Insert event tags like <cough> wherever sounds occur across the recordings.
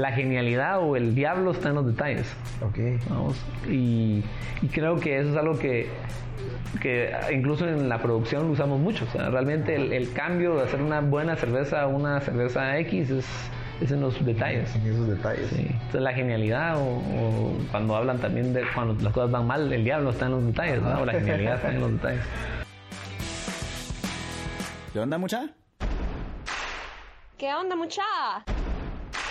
la genialidad o el diablo está en los detalles. Ok. Vamos. Y, y creo que eso es algo que, que incluso en la producción lo usamos mucho. O sea, realmente el, el cambio de hacer una buena cerveza a una cerveza X es, es en los detalles. En esos detalles. Sí. Entonces la genialidad o, o cuando hablan también de cuando las cosas van mal, el diablo está en los detalles, ¿no? O la genialidad está en los detalles. ¿Qué onda, mucha? ¿Qué onda, mucha?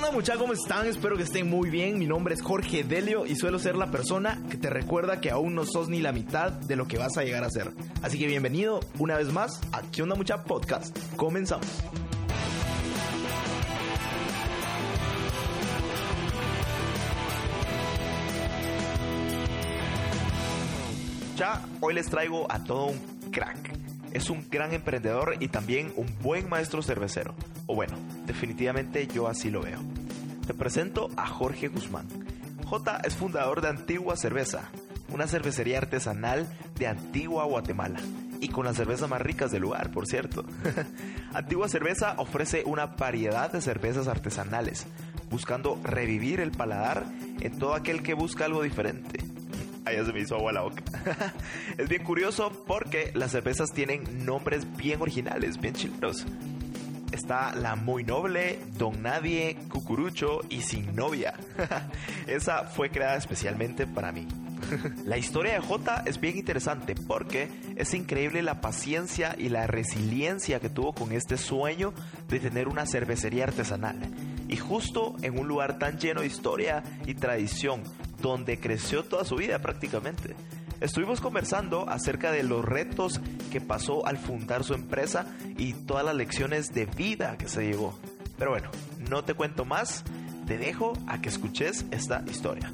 muchachos? ¿Cómo están? Espero que estén muy bien. Mi nombre es Jorge Delio y suelo ser la persona que te recuerda que aún no sos ni la mitad de lo que vas a llegar a ser. Así que bienvenido una vez más a ¿Qué onda mucha podcast? Comenzamos. Ya hoy les traigo a todo un crack. Es un gran emprendedor y también un buen maestro cervecero. O bueno, definitivamente yo así lo veo. Te presento a Jorge Guzmán. J es fundador de Antigua Cerveza, una cervecería artesanal de Antigua Guatemala. Y con las cervezas más ricas del lugar, por cierto. <laughs> Antigua Cerveza ofrece una variedad de cervezas artesanales, buscando revivir el paladar en todo aquel que busca algo diferente. Ya se me hizo agua la boca. <laughs> es bien curioso porque las cervezas tienen nombres bien originales, bien chileros. Está la muy noble, Don Nadie, Cucurucho y Sin Novia. <laughs> Esa fue creada especialmente para mí. <laughs> la historia de J es bien interesante porque es increíble la paciencia y la resiliencia que tuvo con este sueño de tener una cervecería artesanal. Y justo en un lugar tan lleno de historia y tradición, donde creció toda su vida prácticamente. Estuvimos conversando acerca de los retos que pasó al fundar su empresa y todas las lecciones de vida que se llevó. Pero bueno, no te cuento más, te dejo a que escuches esta historia.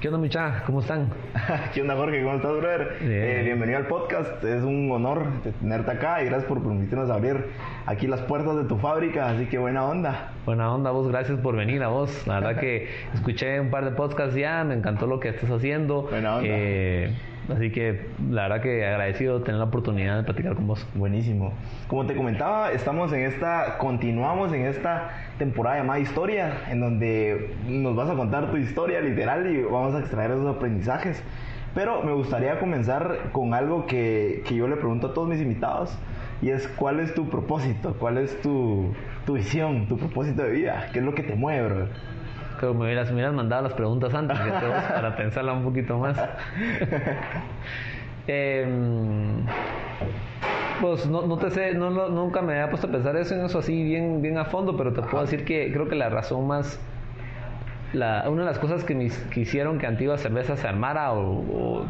¿Qué onda, mucha? ¿Cómo están? <laughs> ¿Qué onda, Jorge? ¿Cómo estás, brother? Bien. Eh, bienvenido al podcast. Es un honor tenerte acá y gracias por permitirnos abrir aquí las puertas de tu fábrica. Así que buena onda. Buena onda, vos, gracias por venir a vos. La verdad que <laughs> escuché un par de podcasts ya, me encantó lo que estás haciendo. Buena onda. Eh, así que la verdad que agradecido de tener la oportunidad de platicar con vos. Buenísimo. Como te comentaba, estamos en esta, continuamos en esta temporada llamada Historia, en donde nos vas a contar tu historia literal y vamos a extraer esos aprendizajes. Pero me gustaría comenzar con algo que, que yo le pregunto a todos mis invitados y es cuál es tu propósito, cuál es tu, tu visión, tu propósito de vida, qué es lo que te mueve, bro. Creo que me hubieras, me hubieras mandado las preguntas antes todos para <laughs> pensarla un poquito más. <laughs> Em, pues no, no te sé, no, no- nunca me había puesto a pensar eso en eso así bien, bien a fondo, pero te puedo decir que creo que la razón más, la, una de las cosas que, mis, que hicieron que Antigua Cerveza se armara o, o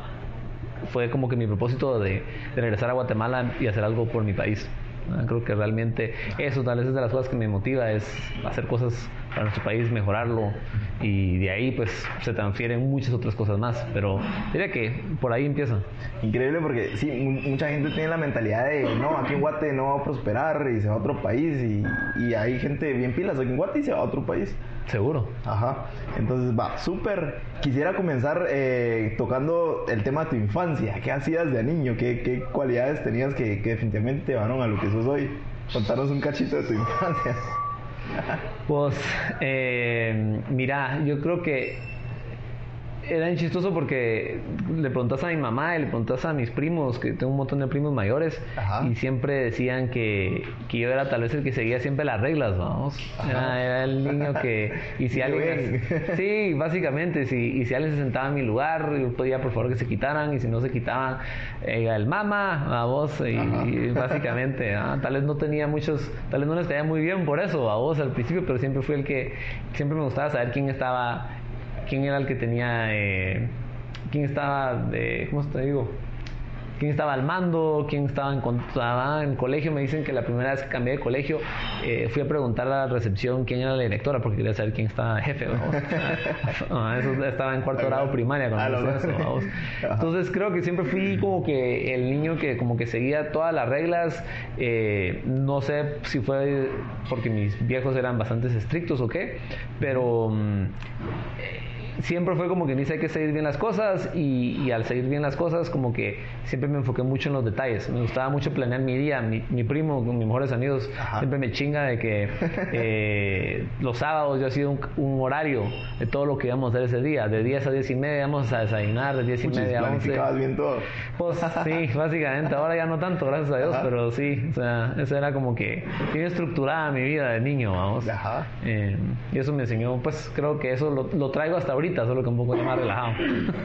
fue como que mi propósito de, regresar a Guatemala y hacer algo por mi país. Ah, Creo que realmente eso tal vez es de las cosas que me motiva, es hacer cosas para nuestro país, mejorarlo y de ahí pues se transfieren muchas otras cosas más, pero diría que por ahí empieza. Increíble porque sí, mu- mucha gente tiene la mentalidad de no, aquí en Guate no va a prosperar y se va a otro país y, y hay gente bien pilas aquí en Guate y se va a otro país. Seguro. Ajá, entonces va, súper. Quisiera comenzar eh, tocando el tema de tu infancia. ¿Qué hacías de niño? ¿Qué, qué cualidades tenías que, que definitivamente te llevaron a lo que sos hoy? Contanos un cachito de tu infancia. Pues, eh, mira, yo creo que era chistoso porque le preguntas a mi mamá y le preguntas a mis primos, que tengo un montón de primos mayores, Ajá. y siempre decían que, que yo era tal vez el que seguía siempre las reglas, vamos. Era, era el niño que... Y si <laughs> alguien... Sí, básicamente, si, y si alguien se sentaba en mi lugar, yo pedía por favor que se quitaran, y si no se quitaban, eh, el mamá, vamos, y, y <laughs> básicamente, ah, tal vez no tenía muchos, tal vez no les caía muy bien por eso, a vos al principio, pero siempre fui el que, siempre me gustaba saber quién estaba, quién era el que tenía, eh, quién estaba, de, ¿cómo te digo? quién estaba al mando, quién estaba en, estaba en colegio. Me dicen que la primera vez que cambié de colegio eh, fui a preguntar a la recepción quién era la directora porque quería saber quién estaba jefe. Vamos. <laughs> Ah, eso estaba en cuarto grado primaria cuando no. eso. Entonces creo que siempre fui como que el niño que como que seguía todas las reglas. eh, no sé si fue porque mis viejos eran bastante estrictos o qué, pero mm, eh, siempre fue como que dice hay que seguir bien las cosas y, y al seguir bien las cosas como que siempre me enfoqué mucho en los detalles. Me gustaba mucho planear mi día. Mi, mi primo, con mis mejores amigos, Ajá. siempre me chinga de que eh, los sábados yo sido un, un horario de todo lo que íbamos a hacer ese día. De 10 a 10 y media vamos a desayunar, de 10 y media a 11. planificabas bien todo. Pues sí, básicamente. Ahora ya no tanto, gracias a Dios, Ajá. pero sí. O sea, eso era como que bien estructurada mi vida de niño, vamos. Ajá. Eh, y eso me enseñó, pues creo que eso lo, lo traigo hasta ahorita, solo que un poco más relajado.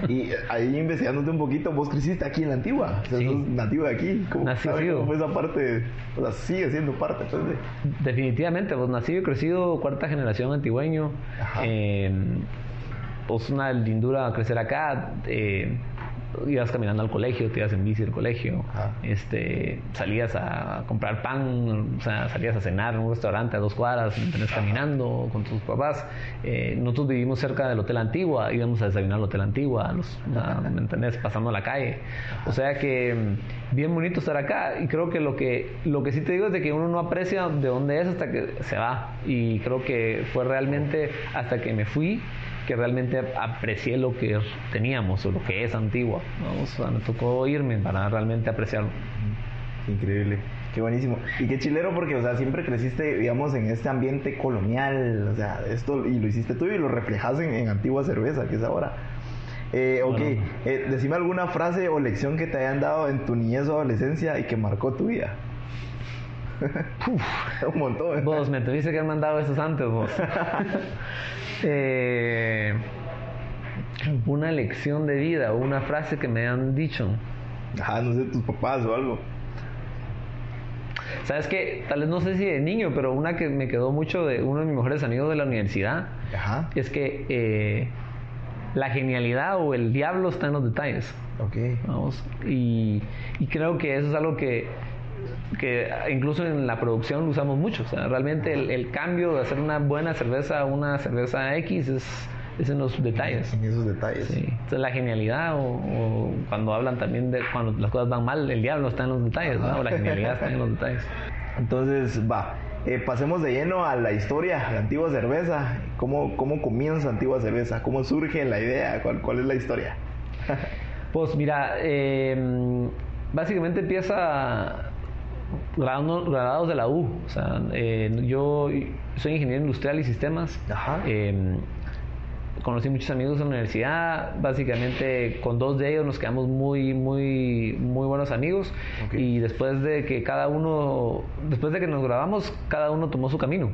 Y ahí investigándote un poquito, vos creciste aquí en la antigua. O sea, Sí. sos nativo de aquí. ¿Cómo, fijo. cómo fue esa parte? O sea, sigue siendo parte, de... Definitivamente, pues nacido y crecido, cuarta generación antigüeño. Ajá. Eh, pues una lindura crecer acá. eh, ibas caminando al colegio, te ibas en bici al colegio, Ajá. este, salías a comprar pan, o sea, salías a cenar en un restaurante a dos cuadras, ¿me entendés? caminando con tus papás. Eh, nosotros vivimos cerca del Hotel Antigua, íbamos a desayunar al Hotel Antigua, a los, a- ¿me entendés? Pasando la calle. O sea que bien bonito estar acá y creo que lo que lo que sí te digo es de que uno no aprecia de dónde es hasta que se va y creo que fue realmente hasta que me fui que realmente aprecié lo que teníamos o lo que es Antigua. ¿no? O sea, me tocó irme para realmente apreciarlo. Increíble. Qué buenísimo. Y qué chilero porque, o sea, siempre creciste, digamos, en este ambiente colonial. O sea, esto, y lo hiciste tú y lo reflejas en, en Antigua Cerveza, que es ahora. Eh, ok, Bueno. eh, decime alguna frase o lección que te hayan dado en tu niñez o adolescencia y que marcó tu vida. <laughs> Un montón. Vos me tuviste que haber mandado esos antes, vos. <laughs> Eh, una lección de vida, una frase que me han dicho. Ajá, no sé, tus papás o algo. ¿Sabes qué? Tal vez no sé si de niño, pero una que me quedó mucho de uno de mis mejores amigos de la universidad Ajá. es que eh, la genialidad o el diablo está en los detalles. Ok. Vamos. Y, y creo que eso es algo que, que incluso en la producción lo usamos mucho. O sea, realmente el, el cambio de hacer una buena cerveza a una cerveza X es, es en los detalles. En esos detalles. Sí. Entonces la genialidad o, o cuando hablan también de cuando las cosas van mal, el diablo está en los detalles, ¿no? O la genialidad está en los detalles. <laughs> Entonces, va. eh, pasemos de lleno a la historia de Antigua Cerveza. ¿Cómo, ¿Cómo comienza Antigua Cerveza? ¿Cómo surge la idea? ¿Cuál, cuál es la historia? <laughs> Pues mira, eh, básicamente empieza graduados de la U. O sea, eh, yo soy ingeniero industrial y sistemas. Ajá. Eh, conocí muchos amigos en la universidad. Básicamente con dos de ellos nos quedamos muy, muy, muy buenos amigos. Y después de que cada uno, después de que nos grabamos, cada uno tomó su camino.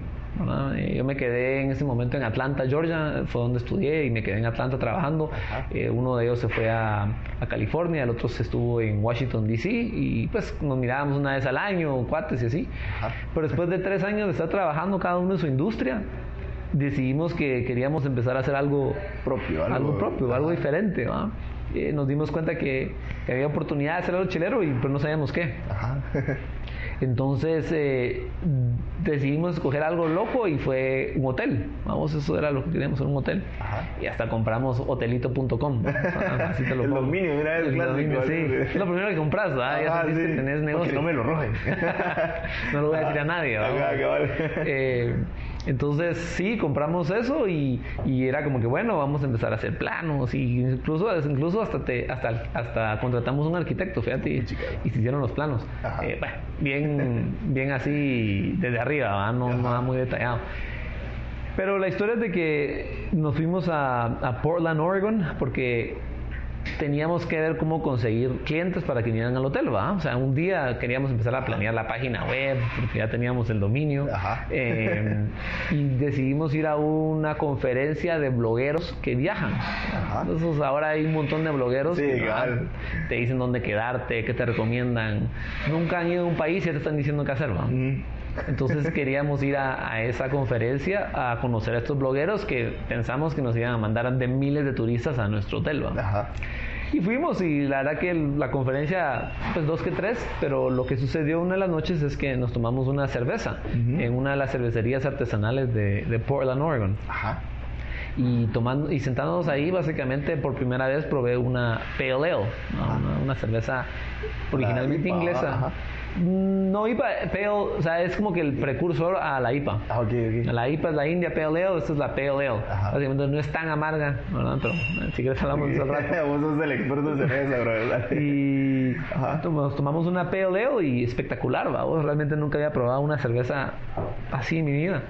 ¿Verdad? Yo me quedé en ese momento en Atlanta, Georgia, fue donde estudié y me quedé en Atlanta trabajando. Eh, uno de ellos se fue a, a California, el otro se estuvo en Washington, D.C. y pues nos mirábamos una vez al año, cuates y así. Ajá. Pero después de tres años de estar trabajando cada uno en su industria, decidimos que queríamos empezar a hacer algo Propio, algo- algo, propio, algo diferente. Eh, nos dimos cuenta que, que había oportunidad de hacer algo chilero y pues no sabíamos qué. Ajá. <laughs> Entonces eh, decidimos escoger algo loco y fue un hotel. Vamos, eso era lo que queríamos, era un hotel. Ajá. Y hasta compramos hotelito.com. <laughs> Así te lo El dominio, mira, el dominio, sí. Es lo primero que compras, ¿verdad? Ya sí. que tenés Porque negocio. no me lo roben. no lo voy a decir a nadie. <laughs> ¿verdad? <laughs> Eh, entonces sí, compramos eso y, y era como que bueno, vamos a empezar a hacer planos y incluso, incluso hasta te, hasta, hasta contratamos un arquitecto, fíjate, y, y se hicieron los planos. Eh, bueno, bien, bien así desde arriba. No, no nada muy detallado. Pero la historia es de que nos fuimos a, a Portland, Oregon, porque teníamos que ver cómo conseguir clientes para que vinieran al hotel, ¿va? O sea, un día queríamos empezar a planear la página web, porque ya teníamos el dominio. Eh, y decidimos ir a una conferencia de blogueros que viajan. Ajá. Entonces ahora hay un montón de blogueros Sí, que te dicen dónde quedarte, qué te recomiendan. Nunca han ido a un país y ya te están diciendo qué hacer, ¿va? Mm. Entonces queríamos ir a, a esa conferencia a conocer a estos blogueros que pensamos que nos iban a mandar de miles de turistas a nuestro hotel. Y fuimos y la verdad que la conferencia, pues dos que tres, pero lo que sucedió una de las noches es que nos tomamos una cerveza en una de las cervecerías artesanales de, de Portland, Oregon. Ajá. Y tomando y sentándonos ahí, básicamente por primera vez probé una Pale Ale, ¿no? una, una cerveza originalmente inglesa. ajá. No IPA, Pale, o sea, es como que el precursor a la IPA. Ah, ok, ok. La IPA es la India Pale Ale, esta es la Pale Ale. Ajá. Básicamente no es tan amarga, ¿verdad? Pero eh, si quieres hablamos de rato. <laughs> Vos sos el experto en cerveza, bro. <laughs> Y Ajá. tomamos una Pale Ale y espectacular, vamos. Realmente nunca había probado una cerveza así en mi vida.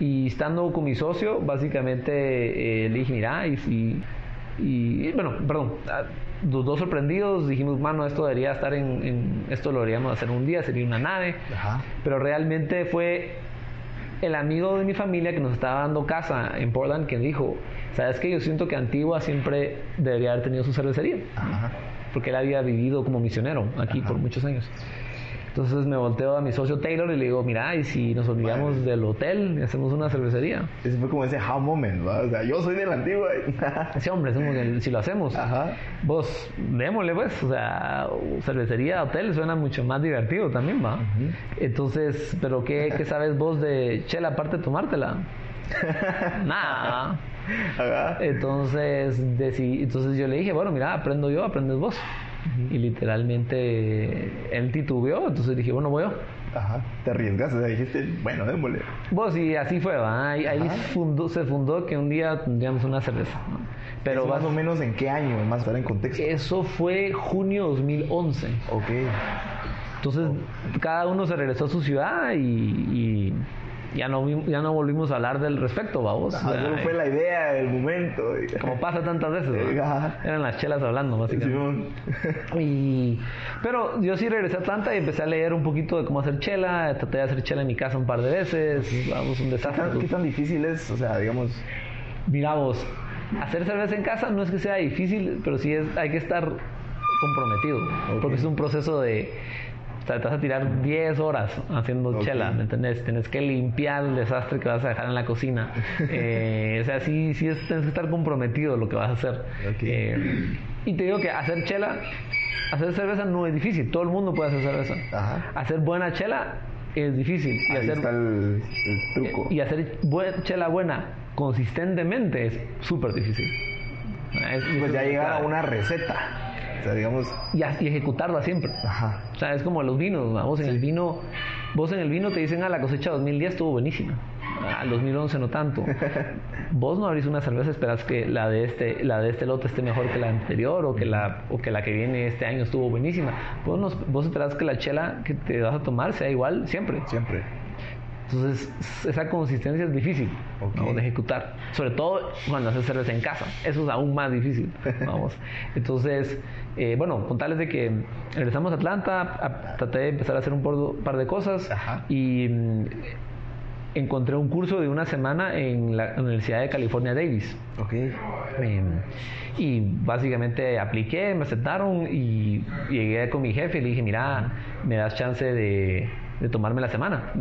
Y estando con mi socio, básicamente eh, le dije, mira, y, y, y- bueno, perdón, los dos sorprendidos dijimos, mano, esto debería estar en, en- esto lo deberíamos hacer un día, sería una nave. Ajá. Pero realmente fue el amigo de mi familia que nos estaba dando casa en Portland que dijo, ¿sabes qué? Yo siento que Antigua siempre debería haber tenido su cervecería. Ajá. Porque él había vivido como misionero aquí por muchos años. Entonces me volteo a mi socio Taylor y le digo, mira, ¿y si nos olvidamos del hotel y hacemos una cervecería? Ese fue como ese how moment, ¿va? O sea, yo soy de la antigua. Sí, hombre, si lo hacemos, Ajá. vos, démosle pues, o sea, cervecería, hotel suena mucho más divertido también, ¿va? Entonces, ¿pero qué, qué sabes vos de chela aparte de tomártela? <laughs> Nada. Entonces, entonces yo le dije, bueno, mira, aprendo yo, aprendes vos. Y literalmente él titubeó, entonces dije, bueno, voy yo. Ajá. Te arriesgaste, o sea, dijiste, bueno, démosle. Vos, y así fue, ¿va? Ahí, ahí fundó- se fundó que un día tendríamos una cerveza. ¿no? Pero Eso más o menos en qué año, más para en contexto. eso fue junio 2011. Ok. Entonces, cada uno se regresó a su ciudad y, y ya, no, ya no volvimos a hablar del respecto, vamos. Solo fue la idea del momento. Como pasa tantas veces. Ajá. Eran las chelas hablando, básicamente. Y, pero yo sí regresé a Atlanta y empecé a leer un poquito de cómo hacer chela. Traté de hacer chela en mi casa un par de veces. Vamos, un ¿Qué desastre. tan, qué tan difícil es? O sea, digamos. Mira vos, hacer cerveza en casa no es que sea difícil, pero sí es, hay que estar comprometido. Porque es un proceso de. O sea, te vas a tirar 10 horas haciendo chela, ¿me entendés? Tienes que limpiar el desastre que vas a dejar en la cocina. <laughs> Eh, o sea, sí, sí es, tienes que estar comprometido lo que vas a hacer. Eh, y te digo que hacer chela, hacer cerveza no es difícil. Todo el mundo puede hacer cerveza. Ajá. Hacer buena chela es difícil. Y Ahí hacer está el, el truco. y hacer chela buena consistentemente es súper difícil. Es- pues ya llegar a una receta. Sea, digamos. y, ejecutarla siempre. Ajá. O sea, es como los vinos, ¿no? vos en el vino, vos en el vino te dicen, ah, la cosecha 2010 estuvo buenísima. Ah, el 2011 no tanto. <laughs> Vos no abrís una cerveza, esperas que la de este, la de este lote esté mejor que la anterior o que la, o que la que viene este año estuvo buenísima. Vos, no, vos esperas que la chela que te vas a tomar sea igual siempre. Siempre. Entonces, esa consistencia es difícil Ok. ¿no? de ejecutar. Sobre todo cuando haces cerveza en casa. Eso es aún más difícil. <laughs> Vamos. Entonces, eh, bueno, contarles de que regresamos a Atlanta, a- traté de empezar a hacer un por- par de cosas Ajá. y mm, encontré un curso de una semana en la Universidad de California Davis. Ok. Eh, y básicamente apliqué, me aceptaron y llegué con mi jefe y le dije, mira, me das chance de, de tomarme la semana.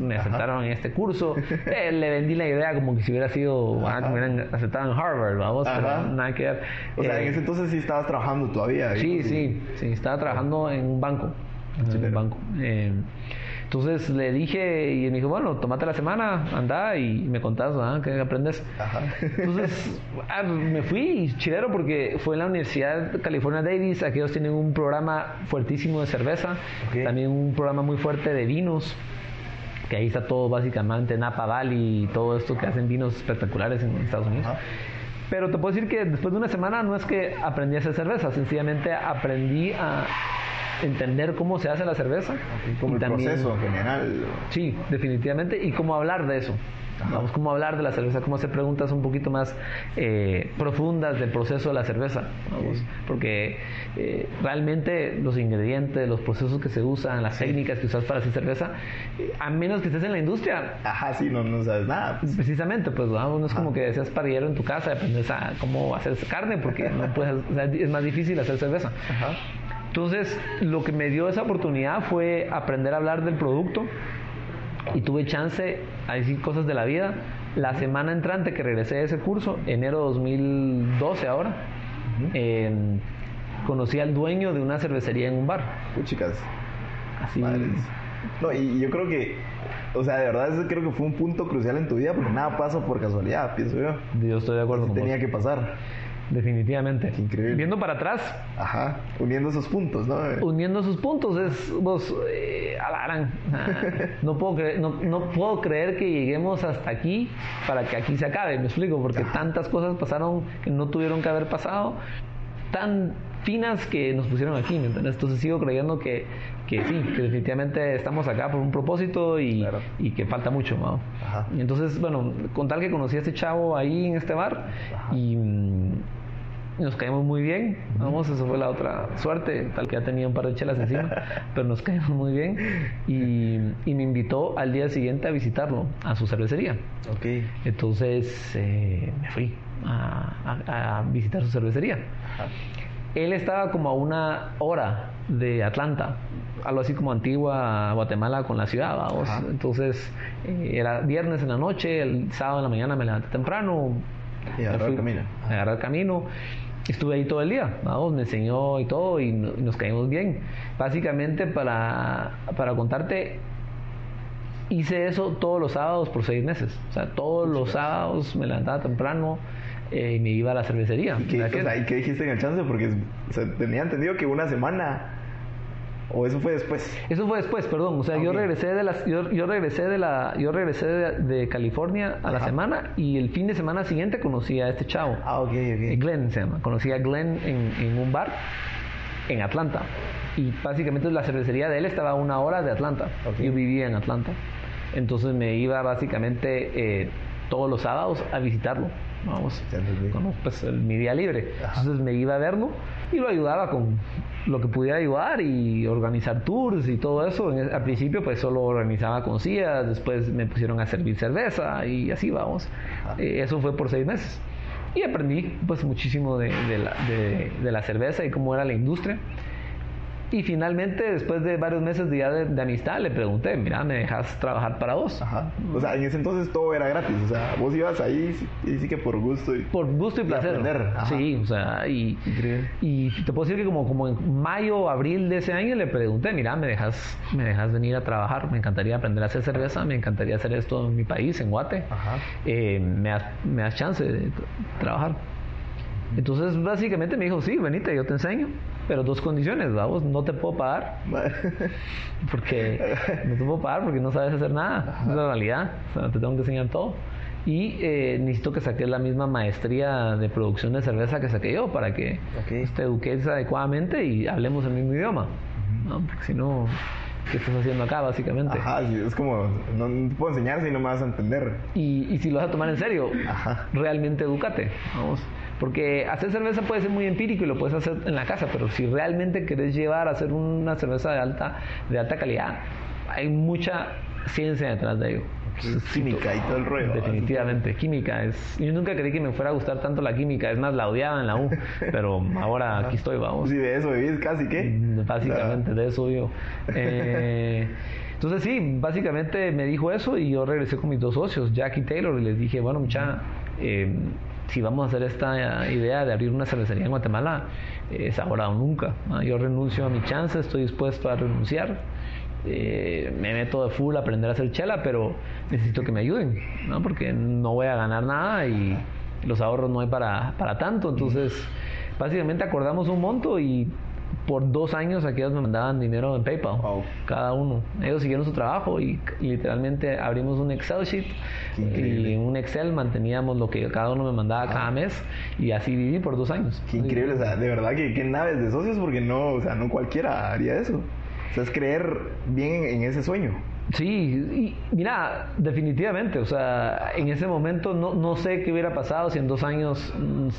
Me, aceptaron en este curso. Eh, le vendí la idea como que si hubiera sido, ah, que me hubieran aceptado en Harvard, vamos, Ajá. pero nada que ver. O sea, Eh, en ese entonces sí estabas trabajando todavía. Sí, sí, sí, estaba trabajando en un banco. En un banco. Eh, entonces le dije y me dijo, bueno, tomate la semana, anda y me contás, ¿ah? ¿Qué aprendes? Ajá. Entonces <laughs> ah, me fui chilero porque fue en la Universidad California Davis. Aquí ellos tienen un programa fuertísimo de cerveza, también un programa muy fuerte de vinos. Que ahí está todo básicamente Napa Valley y todo esto que hacen vinos espectaculares en Estados Unidos. Ajá. Pero te puedo decir que después de una semana no es que aprendí a hacer cerveza, sencillamente aprendí a entender cómo se hace la cerveza. Como y el también- proceso en general. Sí, definitivamente. Y cómo hablar de eso. Vamos, cómo hablar de la cerveza, cómo hacer preguntas un poquito más eh, profundas del proceso de la cerveza. Vamos, porque eh, realmente los ingredientes, los procesos que se usan, las técnicas que usas para hacer cerveza, eh, a menos que estés en la industria, Ajá, sí, no, no sabes nada. pues. Precisamente, pues vamos, no es como que seas parrillero en tu casa aprendes a cómo hacer carne, porque no puedes, o sea, es más difícil hacer cerveza. Ajá. Entonces, lo que me dio esa oportunidad fue aprender a hablar del producto y tuve chance a decir cosas de la vida. La semana entrante que regresé de ese curso, enero 2012 ahora, eh, conocí al dueño de una cervecería en un bar. Puchicas. Así. Madres. No, y, yo creo que, o sea, de verdad, ese creo que fue un punto crucial en tu vida porque nada pasa por casualidad, pienso yo. Yo estoy de acuerdo Así con tenía vos. que pasar. Definitivamente. Increíble. Viendo para atrás, Ajá, uniendo esos puntos, ¿no? uniendo sus puntos es vos eh. Ah, <laughs> no puedo creer no, no puedo creer que lleguemos hasta aquí para que aquí se acabe me explico porque tantas cosas pasaron que no tuvieron que haber pasado tan finas que nos pusieron aquí ¿me entiendes? entonces sigo creyendo que, que sí que definitivamente estamos acá por un propósito y, Claro. y que falta mucho ¿no? Ajá. Y entonces bueno con tal que conocí a este chavo ahí en este bar Ajá. y nos caímos muy bien, vamos, eso fue la otra suerte, tal que ya tenía un par de chelas encima, <laughs> pero nos caímos muy bien y, y me invitó al día siguiente a visitarlo, a su cervecería. Ok. Entonces eh, me fui a, a- a visitar su cervecería. Ajá. Él estaba como a una hora de Atlanta, algo así como antigua Guatemala con la ciudad, vamos. Entonces eh, era viernes en la noche, el sábado en la mañana me levanté temprano. Y me agarró el camino. Agarré el camino. Estuve ahí todo el día, vamos, me enseñó y todo y, no- y nos caímos bien. Básicamente para, para contarte, hice eso todos los sábados por seis meses. O sea, todos los sábados me levantaba temprano eh, y me iba a la cervecería. ¿Y qué, ¿Verdad que- o sea, ¿y qué dijiste en el chance? Porque o sea, tenía entendido que una semana. ¿O eso fue después? Eso fue después, perdón. O sea, yo regresé de las, yo, yo regresé de la, yo regresé de, de California a la semana y el fin de semana siguiente conocí a este chavo. Ah, ok, Eh, ok. Glenn se llama. Conocí a Glenn en, en un bar en Atlanta. Y básicamente la cervecería de él estaba a una hora de Atlanta. Ok. Yo vivía en Atlanta. Entonces me iba básicamente eh, todos los sábados a visitarlo. Vamos, con pues, el- mi día libre. Ajá. Entonces me iba a verlo y lo ayudaba con lo que pudiera ayudar y organizar tours y todo eso. En- al principio pues solo organizaba con sillas, después me pusieron a servir cerveza y así vamos. Eh, eso fue por seis meses. Y aprendí pues muchísimo de, de la, de- de la cerveza y cómo era la industria. Y finalmente, después de varios meses de, ya de, de amistad, le pregunté, mira, ¿me dejas trabajar para vos? Ajá. O sea, en ese entonces todo era gratis. O sea, vos ibas ahí y sí que por gusto. Y... Por gusto y Y placer. Sí, o sea, y, Increíble. y te puedo decir que como, como en mayo o abril de ese año le pregunté, mira, ¿me dejas, ¿me dejas venir a trabajar? Me encantaría aprender a hacer cerveza, me encantaría hacer esto en mi país, en Guate. Ajá. Eh, ¿me, das, ¿Me das chance de tra- trabajar? Entonces, básicamente me dijo, sí, venite, yo te enseño, pero dos condiciones, vamos, no te puedo pagar, <laughs> porque no te puedo pagar porque no sabes hacer nada, es la realidad, o sea, te tengo que enseñar todo. Y eh, necesito que saques la misma maestría de producción de cerveza que saqué yo para que Ok. pues, te eduques adecuadamente y hablemos el mismo idioma, ¿no? porque si no, ¿qué estás haciendo acá básicamente? Ajá, es como, no, no te puedo enseñar si no me vas a entender. Y, y si lo vas a tomar en serio, Ajá. realmente edúcate, vamos. Porque hacer cerveza puede ser muy empírico y lo puedes hacer en la casa, pero si realmente querés llevar a hacer una cerveza de alta, de alta calidad, hay mucha ciencia detrás de ello. Química y todo el rollo. Definitivamente, química es. Yo nunca creí que me fuera a gustar tanto la química, es más, la odiaba en la U, <laughs> pero ahora aquí estoy, vamos. Sí, de eso vivís casi, ¿qué? Mm, Básicamente, de eso yo. Eh, entonces sí, básicamente me dijo eso y yo regresé con mis dos socios, Jack y Taylor, y les dije, bueno, mucha, eh, si vamos a hacer esta idea de abrir una cervecería en Guatemala, es ahora o nunca. Yo renuncio a mi chance, estoy dispuesto a renunciar. Eh, me meto de full a aprender a hacer chela, pero necesito que me ayuden, ¿no? porque no voy a ganar nada y los ahorros no hay para, para tanto. Entonces, básicamente acordamos un monto y por dos años aquellos me mandaban dinero en PayPal, Wow. cada uno. Ellos siguieron su trabajo y, y literalmente abrimos un Excel sheet y en un Excel manteníamos lo que cada uno me mandaba cada mes y así viví por dos años. Qué increíble, o sea, de verdad que qué naves de socios porque no, o sea, no cualquiera haría eso. O sea, es creer bien en, en ese sueño. Sí, y mira, definitivamente, o sea, en ese momento no, no sé qué hubiera pasado si en dos años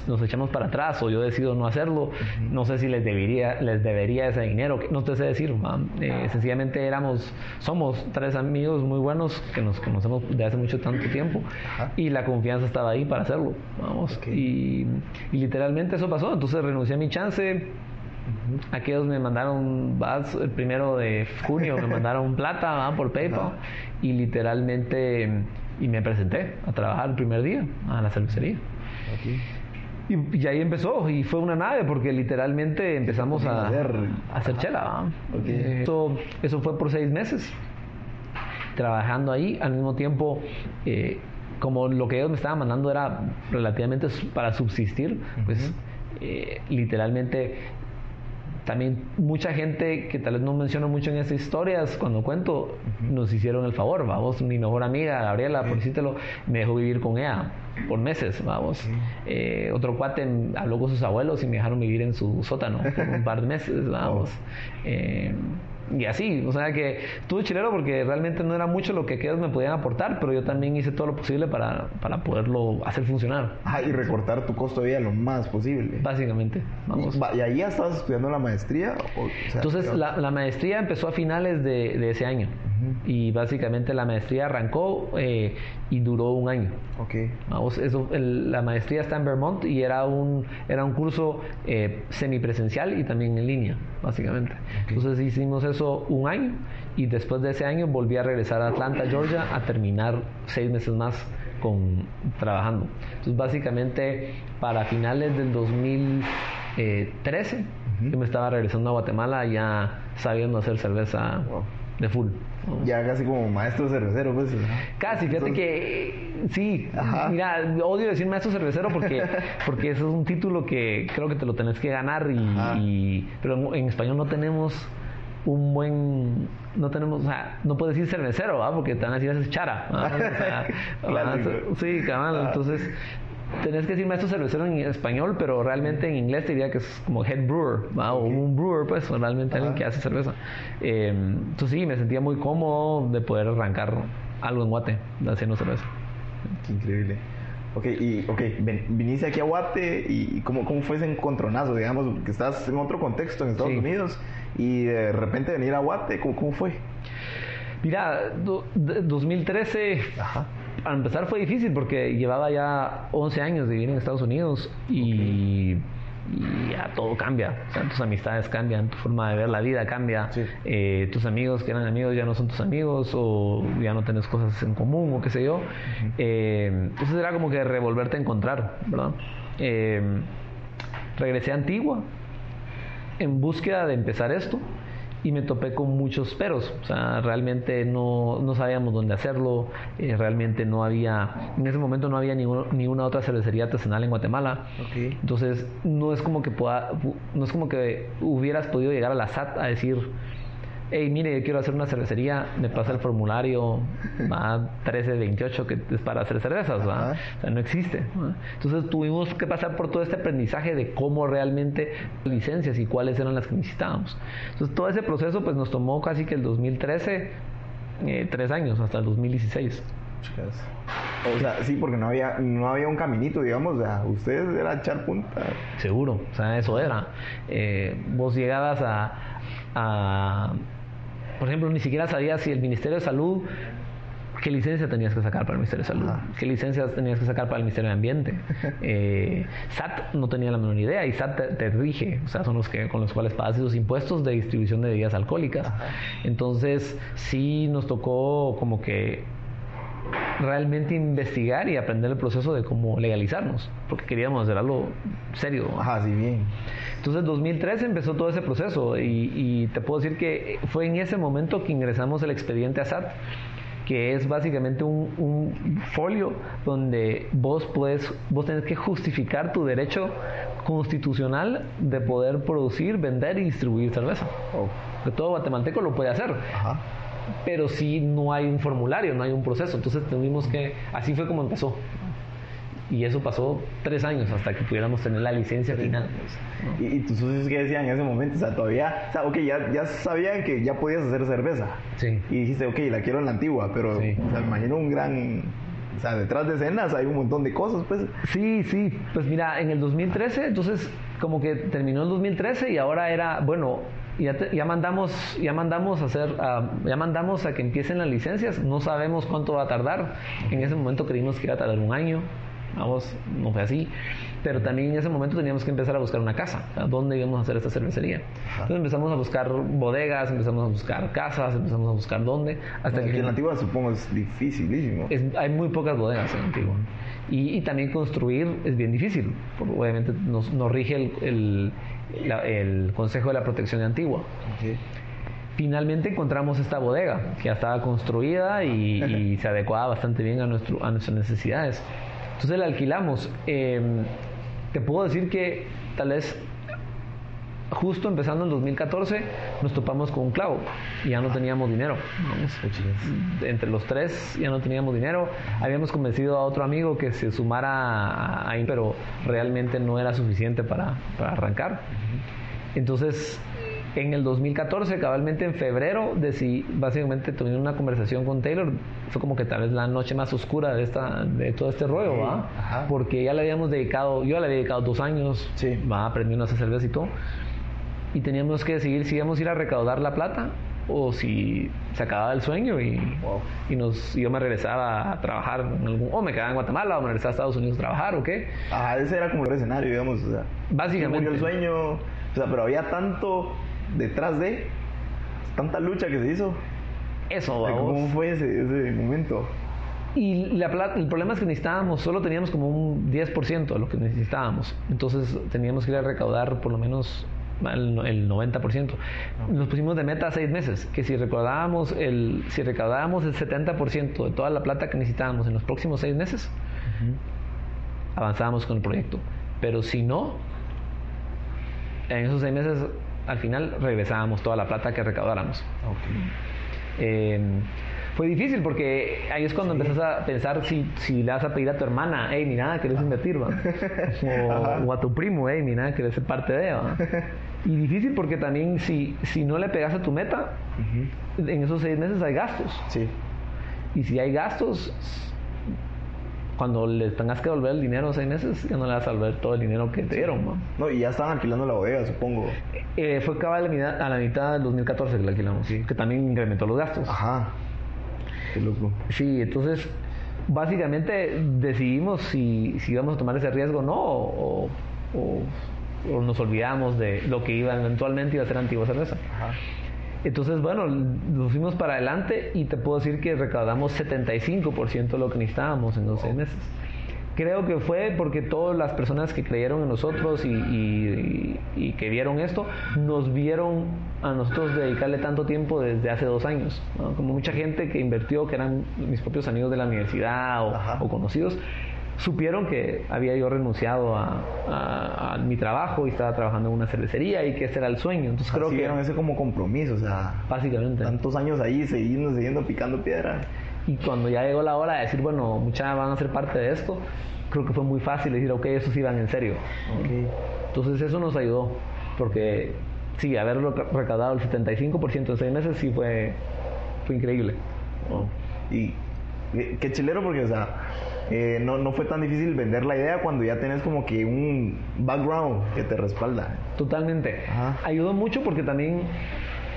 nos echamos para atrás o yo decido no hacerlo, no sé si les debería, les debería ese dinero, no te sé decir. Eh, sencillamente éramos, somos tres amigos muy buenos que nos conocemos de hace mucho tanto tiempo Ajá. y la confianza estaba ahí para hacerlo, vamos, y literalmente eso pasó, entonces renuncié a mi chance, Aquellos me mandaron, el primero de junio me mandaron plata ¿va? por PayPal y literalmente y me presenté a trabajar el primer día a la cervecería. Y, y ahí empezó, y fue una nave, porque literalmente empezamos a, A hacer- chela. ¿va? Ok. Eh, Eso, eso fue por seis meses, trabajando ahí. Al mismo tiempo, eh, como lo que ellos me estaban mandando era relativamente para subsistir, pues eh, literalmente también mucha gente que tal vez no menciono mucho en estas historias cuando cuento nos hicieron el favor vamos mi mejor amiga Gabriela por decírtelo me dejó vivir con ella por meses vamos. Eh, otro cuate habló con sus abuelos y me dejaron vivir en su sótano por un par de meses vamos. Eh, y así, o sea que estuve chilero porque realmente no era mucho lo que aquellos me podían aportar, pero yo también hice todo lo posible para, para poderlo hacer funcionar, Ajá, y recortar tu costo de vida lo más posible. básicamente. Vamos. Y, ¿y ahí ya estabas estudiando la maestría? O, o sea, Entonces ¿qué- la, la maestría empezó a finales de, de ese año y básicamente la maestría arrancó eh, y duró un año. Ok. Vamos, eso, el- la maestría está en Vermont y era un, era un curso eh, semipresencial y también en línea, básicamente. Entonces hicimos eso un año y después de ese año volví a regresar a Atlanta, Georgia, a terminar seis meses más con, trabajando. Entonces básicamente para finales del 2013 yo me estaba regresando a Guatemala ya sabiendo hacer cerveza Wow. de full. Ya casi como maestro cervecero, pues. ¿no? Casi, fíjate que sí, Ajá. mira, odio decir maestro cervecero porque, <laughs> porque eso es un título que creo que te lo tenés que ganar y, pero en, en español no tenemos un buen no tenemos, o sea, no puedes decir cervecero, ¿va? porque te van a decir haces chara. ¿va? O sea, <laughs> Clásico. ¿va? sí, cabal, entonces tenés que decir maestro cervecero en español, pero realmente en inglés te diría que es como head brewer, ¿va? o un brewer, pues realmente alguien que hace cerveza. Eh, entonces sí, me sentía muy cómodo de poder arrancar algo en Guate, haciendo cerveza. Qué increíble. Ok, y ok, ven- viniste aquí a Guate y cómo, cómo fue ese encontronazo, digamos, que estás en otro contexto en Estados Sí. Unidos y de repente venir a Guate, ¿cómo, cómo fue? Mira, do- de- 2013, Ajá. Para empezar fue difícil porque llevaba ya 11 años de vivir en Estados Unidos y, y ya todo cambia. O sea, tus amistades cambian, tu forma de ver la vida cambia. Sí. Eh, tus amigos que eran amigos ya no son tus amigos o ya no tenés cosas en común o qué sé yo. Eh, entonces era como que revolverte a encontrar, ¿verdad? Eh, regresé a Antigua en búsqueda de empezar esto y me topé con muchos peros. O sea, realmente no, no sabíamos dónde hacerlo, eh, realmente no había, en ese momento no había ningún- ni una otra cervecería artesanal en Guatemala. Entonces, no es como que pueda, no es como que hubieras podido llegar a la SAT a decir, hey, mire, yo quiero hacer una cervecería, me pasa el formulario va 1328 que es para hacer cervezas, ¿va? O sea, no existe. ¿va? Entonces tuvimos que pasar por todo este aprendizaje de cómo realmente licencias y cuáles eran las que necesitábamos. Entonces todo ese proceso pues nos tomó casi que el 2013, eh, tres años, hasta el 2016. Chicas. O sea, sí, porque no había, no había un caminito, digamos, o sea, ustedes era echar punta. Seguro, o sea, eso era. Eh, vos llegabas a, a, por ejemplo, ni siquiera sabías si el Ministerio de Salud, qué licencia tenías que sacar para el Ministerio de Salud, qué licencias tenías que sacar para el Ministerio de Ambiente. <laughs> Eh, SAT no tenía la menor idea y SAT te, te rige, o sea, son los que con los cuales pagas esos impuestos de distribución de bebidas alcohólicas. Entonces, sí nos tocó como que realmente investigar y aprender el proceso de cómo legalizarnos, porque queríamos hacer algo serio. Ajá, sí, bien. Entonces, en 2013 empezó todo ese proceso y, y te puedo decir que fue en ese momento que ingresamos el expediente a SAT, que es básicamente un, un folio donde vos puedes, vos tenés que justificar tu derecho constitucional de poder producir, vender y distribuir cerveza. Oh, todo guatemalteco lo puede hacer ajá. pero sí no hay un formulario, no hay un proceso. Entonces tuvimos que, así fue como empezó. Y eso pasó tres años hasta que pudiéramos tener la licencia final. ¿Y, y tus socios qué decían en ese momento? O sea, todavía, o sea, ok, ya, ya sabían que ya podías hacer cerveza. Sí. Y dijiste, ok, la quiero en la antigua, pero Sí. o sea, me imagino un gran... O sea, detrás de escenas hay un montón de cosas, pues. Sí, sí. Pues mira, en el 2013, entonces como que terminó el 2013 y ahora era, bueno, ya, te- ya mandamos, ya mandamos a hacer, ah, ya mandamos a que empiecen las licencias. No sabemos cuánto va a tardar. En ese momento creímos que iba a tardar un año. Vamos, no fue así. Pero también en ese momento teníamos que empezar a buscar una casa. Sea, ¿Dónde íbamos a hacer esta cervecería? Entonces empezamos a buscar bodegas, empezamos a buscar casas, empezamos a buscar dónde. Hasta Aquí que en antigua supongo es dificilísimo. es- hay muy pocas bodegas en Antigua. Y, y también construir es bien difícil, porque obviamente nos, nos rige el, el, la- el Consejo de la Protección Antigua. Finalmente encontramos esta bodega que ya estaba construida y, y <laughs> se adecuaba bastante bien a, nuestro, a nuestras necesidades. Entonces la alquilamos. Eh, te puedo decir que tal vez justo empezando en 2014 nos topamos con un clavo y ya no teníamos dinero. Vamos, Entre los tres ya no teníamos dinero. Habíamos convencido a otro amigo que se sumara ahí, pero realmente no era suficiente para, para arrancar. Entonces, en el 2014, cabalmente en febrero, decidí, básicamente tuve una conversación con Taylor. Fue como que tal vez la noche más oscura de, esta, de todo este rollo, ¿va? ajá. Porque ya le habíamos dedicado, yo le había dedicado dos años, Sí. va aprendiendo a hacer cerveza y todo. Y teníamos que decidir si íbamos a ir a recaudar la plata o si se acababa el sueño y, y nos, y yo me regresaba a trabajar, en algún, o me quedaba en Guatemala o me regresaba a Estados Unidos a trabajar o qué. Ajá, ese era como el escenario, digamos. O sea, Básicamente. murió el sueño. O sea, pero había tanto detrás de. Tanta lucha que se hizo. Eso, vamos. ¿Cómo fue ese, ese momento? Y la plata, el problema es que necesitábamos, solo teníamos como un 10% de lo que necesitábamos. Entonces teníamos que ir a recaudar por lo menos el, el 90%. Nos pusimos de meta seis meses, que si recaudábamos el, si recaudábamos el 70% de toda la plata que necesitábamos en los próximos seis meses, avanzábamos con el proyecto. Pero si no, en esos seis meses, al final regresábamos toda la plata que recaudáramos. Eh, fue difícil porque ahí es cuando empezás a pensar si, si le vas a pedir a tu hermana, hey, mira, ¿querés invertir? va?" <laughs> O, o a tu primo, hey, mira, ¿querés ser parte de? va?" Y difícil porque también si, si no le pegas a tu meta, en esos seis meses hay gastos. Sí. Y si hay gastos, cuando le tengas que devolver el dinero seis meses, ya no le vas a devolver todo el dinero que te dieron. ¿no? No, y ya estaban alquilando la bodega, supongo. Eh, fue cabal a la mitad- a la mitad del 2014 que la alquilamos, que también incrementó los gastos. Ajá. Qué loco. Sí, entonces básicamente decidimos si, si íbamos a tomar ese riesgo o no, o, o- o nos olvidamos de lo que iba eventualmente iba a ser antigua cerveza. Ajá. Entonces, bueno, nos fuimos para adelante y te puedo decir que recaudamos 75% de lo que necesitábamos en los seis meses. Creo que fue porque todas las personas que creyeron en nosotros y, y- y que vieron esto, nos vieron a nosotros dedicarle tanto tiempo desde hace dos años. ¿no? Como mucha gente que invirtió, que eran mis propios amigos de la universidad o conocidos, supieron que había yo renunciado a, a- a mi trabajo y estaba trabajando en una cervecería y que ese era el sueño. Entonces creo Así que... vieron ese como compromiso, o sea, Básicamente. tantos años ahí, siguiendo, siguiendo picando piedra. Y cuando ya llegó la hora de decir, bueno, muchas van a ser parte de esto, creo que fue muy fácil decir, ok, esos iban en serio. Entonces eso nos ayudó, porque sí, haberlo ca- recaudado el 75% en seis meses sí fue, fue increíble. Y qué, qué chilero porque, o sea, eh, no, no fue tan difícil vender la idea cuando ya tenés como que un background que te respalda. Totalmente. Ajá. Ayudó mucho porque también,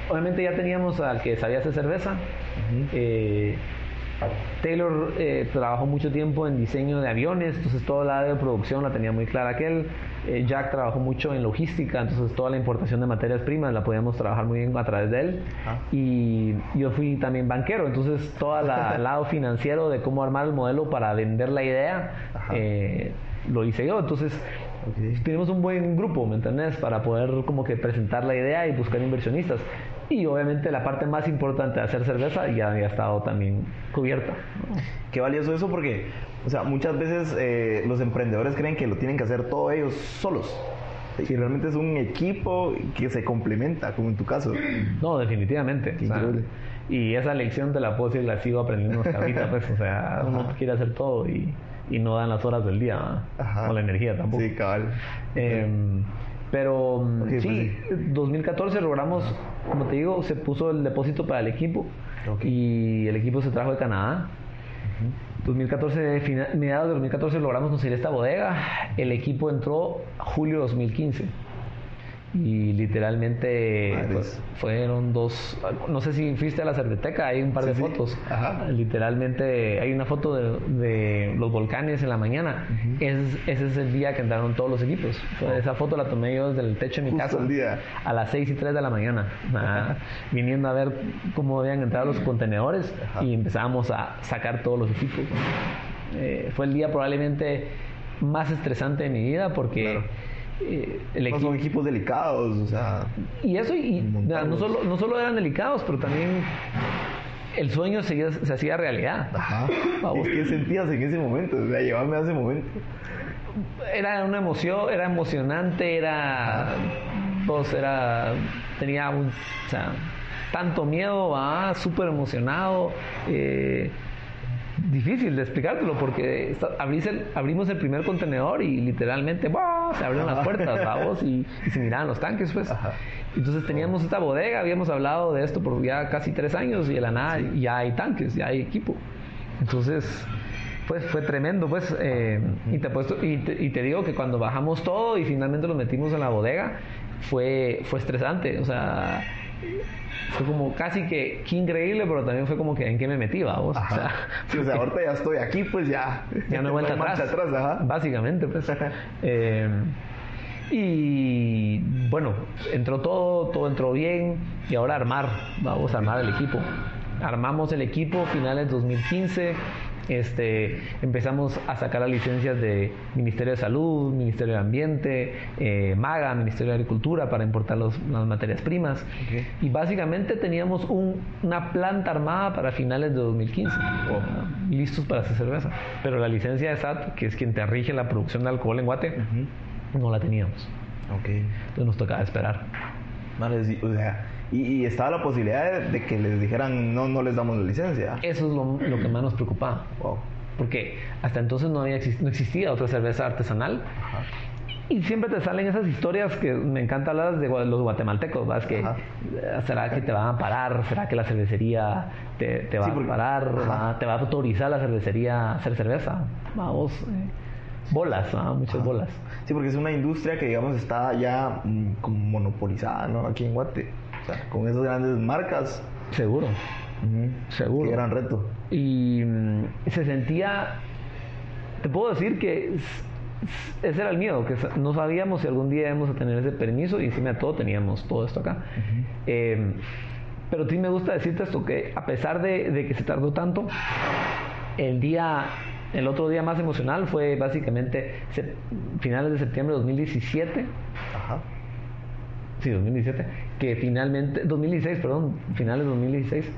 obviamente ya teníamos al que sabía hacer cerveza. Eh, Taylor eh, trabajó mucho tiempo en diseño de aviones, entonces toda la área de producción la tenía muy clara aquel. Eh, Jack trabajó mucho en logística, entonces toda la importación de materias primas la podíamos trabajar muy bien a través de él. Ajá. Y yo fui también banquero, entonces todo el <laughs> lado financiero de cómo armar el modelo para vender la idea eh, lo hice yo. Entonces tenemos un buen grupo, ¿me entendés? Para poder como que presentar la idea y buscar inversionistas. Y obviamente la parte más importante de hacer cerveza ya había estado también cubierta. ¿no? Qué valioso eso porque, o sea, muchas veces eh, los emprendedores creen que lo tienen que hacer todos ellos solos. Y realmente es un equipo que se complementa, como en tu caso. No, definitivamente. O sea, y esa lección te la puedo decir, la sigo aprendiendo hasta ahorita, pues, o sea, uno quiere hacer todo y, y no dan las horas del día. Ajá. o la energía tampoco. Sí, cabal. Em, pero mm, Ok, pues sí, 2014 logramos, como te digo, se puso el depósito para el equipo Ok. y el equipo se trajo de Canadá. 2014, fina- mediados de 2014 logramos conseguir esta bodega. El equipo entró julio de 2015. Y literalmente pues, fueron dos. No sé si fuiste a la cerveteca, hay un par de Sí, fotos. Ajá. Literalmente hay una foto de, de los volcanes en la mañana. Ese, es- ese es el día que entraron todos los equipos. Fue- Esa foto la tomé yo desde el techo de mi Justo casa día. a las 6 y 3 de la mañana, viniendo a ver cómo habían entrado los contenedores Ajá. y empezamos a sacar todos los equipos. Eh, fue el día probablemente más estresante de mi vida porque Claro. Eh, el No equipo... son equipos delicados, o sea. Y eso, y, no, solo, no solo eran delicados, pero también el sueño se hacía realidad. Ajá. <laughs> Vamos. ¿Y qué sentías en ese momento? O sea, llévame a ese momento. Era una emoción, era emocionante, era. Pues era. Tenía un. O sea, tanto miedo, ah, súper emocionado. eh, difícil de explicártelo porque abrís el- abrimos el primer contenedor y literalmente ¡buah! Se abrieron las puertas vamos y, y se miraban los tanques pues. Ajá. entonces teníamos esta bodega habíamos hablado de esto por ya casi tres años y de la nada ya hay tanques ya hay equipo. Entonces pues fue tremendo pues eh, y, te, apuesto- y, te, y te digo que cuando bajamos todo y finalmente lo metimos en la bodega fue fue estresante o sea fue como casi que, que increíble, pero también fue como que en qué me metí, vamos. O sea. <laughs> Sí, o sea, ahorita ya estoy aquí, pues ya. ya no hay <laughs> vuelta atrás. atrás, ajá. Básicamente, pues. <laughs> Eh, y bueno, entró todo, todo entró bien. Y ahora armar, vamos a armar el equipo. Armamos el equipo finales 2015. Este, empezamos a sacar las licencias de Ministerio de Salud, Ministerio de Ambiente, eh, MAGA, Ministerio de Agricultura para importar los- las materias primas. Ok. Y básicamente teníamos un- una planta armada para finales de 2015, listos para hacer cerveza. Pero la licencia de SAT, que es quien te rige la producción de alcohol en Guate, no la teníamos. Ok. Entonces nos tocaba esperar. O sea, y, y estaba la posibilidad de, de que les dijeran, no, no les damos la licencia. Eso es lo, lo que más nos preocupaba. Wow. Porque hasta entonces no, había no existía otra cerveza artesanal. Ajá. Y siempre te salen esas historias que me encanta hablar de los guatemaltecos, ¿verdad? Que Ajá. eh, será que te van a parar, será que la cervecería te, te va Sí, a parar, te va a autorizar la cervecería a hacer cerveza. Vamos, eh, bolas, muchas bolas. Sí, porque es una industria que, digamos, está ya mm, como monopolizada, ¿no? Aquí en Guate. O sea, con esas grandes marcas. Seguro, seguro. Qué gran reto. Y mm, se sentía, te puedo decir que ese era el miedo, que no sabíamos si algún día íbamos a tener ese permiso y encima de todo teníamos todo esto acá. Eh, pero sí me gusta decirte esto, que a pesar de, de que se tardó tanto, el día, el otro día más emocional fue básicamente finales de septiembre de 2017. Ajá. Sí, 2017, que finalmente, 2016, perdón, finales de 2016,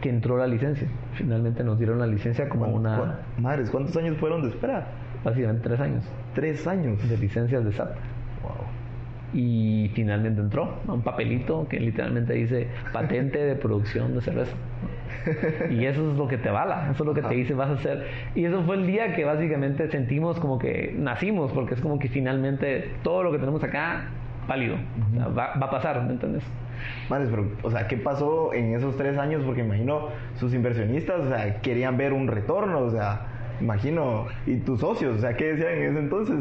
que entró la licencia. Finalmente nos dieron la licencia como ¿Cuán- una, Madres, ¿cuántos años fueron de espera? básicamente tres años Tres años. de licencias de SAT. Wow. Y finalmente entró a un papelito que literalmente dice patente de producción de cerveza. Y eso es lo que te vala, eso es lo que te dice vas a hacer. Y eso fue el día que básicamente sentimos como que nacimos, porque es como que finalmente todo lo que tenemos acá, válido. O sea, va, va a pasar, ¿me entiendes? Madres, pero, o sea, ¿qué pasó en esos tres años? Porque imagino sus inversionistas, o sea, querían ver un retorno, o sea, imagino, y tus socios, o sea, ¿qué decían en ese entonces?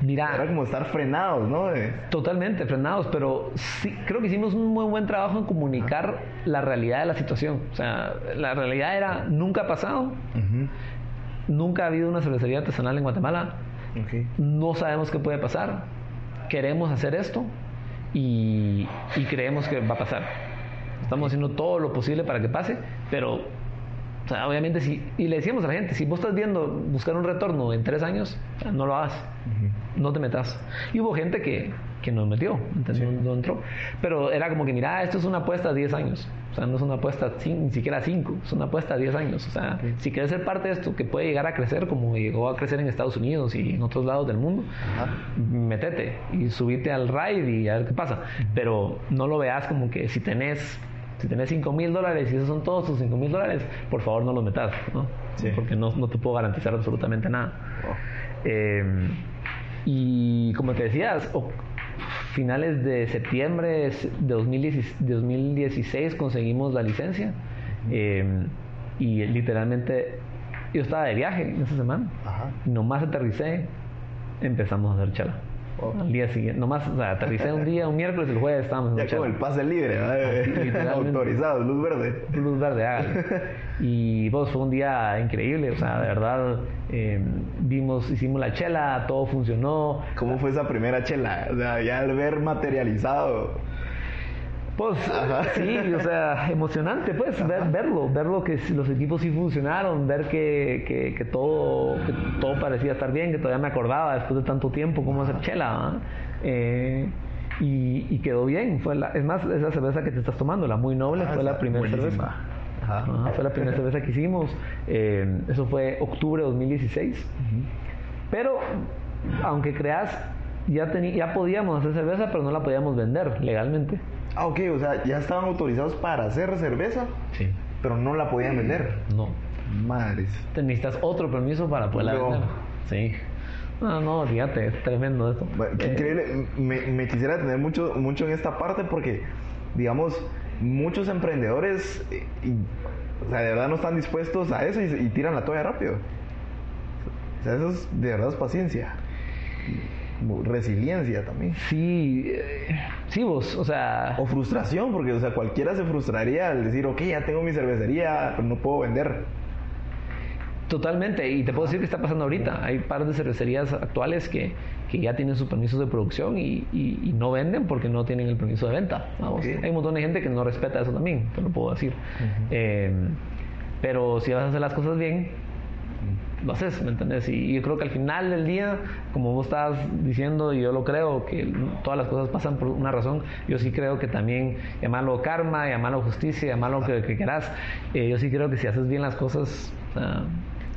Mira, Era como estar frenados, ¿no? Totalmente, frenados, pero sí, creo que hicimos un muy buen trabajo en comunicar la realidad de la situación. O sea, la realidad era, nunca ha pasado, Ujú. nunca ha habido una cervecería artesanal en Guatemala, Ok. no sabemos qué puede pasar, queremos hacer esto y, y creemos que va a pasar. Estamos haciendo todo lo posible para que pase, pero o sea, obviamente si, y le decíamos a la gente, si vos estás viendo buscar un retorno en tres años, no lo hagas, no te metas. Y hubo gente que, que nos metió, ¿entendés? no, no entró. Pero era como que, mira, esto es una apuesta a 10 años. O sea, no es una apuesta ni siquiera a 5, es una apuesta a 10 años. O sea, si quieres ser parte de esto que puede llegar a crecer como llegó a crecer en Estados Unidos y en otros lados del mundo, métete y subite al ride y a ver qué pasa. Pero no lo veas como que si tenés si tenés 5 mil dólares y esos son todos tus 5 mil dólares, por favor no los metas, ¿no? Sí. Porque no, no te puedo garantizar absolutamente nada. Eh, y como te decías, finales de septiembre de 2016, 2016 conseguimos la licencia eh, y literalmente yo estaba de viaje en esa semana. Ajá. Y nomás aterricé, empezamos a hacer chela. Al día siguiente, nomás o sea, aterricé un día, un miércoles, el jueves estábamos Ya como el pase libre. <laughs> Autorizado, luz verde. Luz verde, hágale. <laughs> Y vos fue un día increíble, o sea, de verdad, eh, vimos, hicimos la chela, todo funcionó. ¿Cómo fue esa primera chela? O sea, ya al ver materializado. Pues sí, o sea, emocionante pues ver, verlo, verlo que los equipos sí funcionaron, ver que, que, que, todo, que todo parecía estar bien, que todavía me acordaba después de tanto tiempo cómo hacer chela. Eh, y, y, quedó bien. Fue la, es más, esa cerveza que te estás tomando, la muy noble, Ah, fue la primera cerveza. Ajá, fue la primera cerveza que hicimos. Eh, eso fue octubre de 2016. Pero, aunque creas, ya, ya podíamos hacer cerveza, pero no la podíamos vender legalmente. Ah, ok, o sea, ya estaban autorizados para hacer cerveza, Sí. pero no la podían vender. No. Madres. Te necesitas otro permiso para poderla No. vender. Sí. No, no, fíjate, es tremendo esto. Qué Eh, increíble. Me, me quisiera tener mucho, mucho en esta parte porque, digamos, muchos emprendedores, eh, y- o sea, de verdad no están dispuestos a eso y, y tiran la toalla rápido. O sea, eso es, de verdad es paciencia. Resiliencia también. Sí, eh, sí, vos, o sea, O frustración, porque, o sea, cualquiera se frustraría al decir, ok, ya tengo mi cervecería, pero no puedo vender. totalmente. Y te puedo decir que está pasando ahorita. Hay par de cervecerías actuales que, que ya tienen sus permisos de producción y, y- y no venden porque no tienen el permiso de venta. vamos. Hay un montón de gente que no respeta eso también, te lo puedo decir. Eh, pero si vas a hacer las cosas bien, lo haces, ¿me entendés? Y yo creo que al final del día, como vos estabas diciendo, y yo lo creo, que todas las cosas pasan por una razón, yo sí creo que también, llamarlo karma, llamarlo justicia, llamarlo lo que, que quieras, eh, yo sí creo que si haces bien las cosas, ah,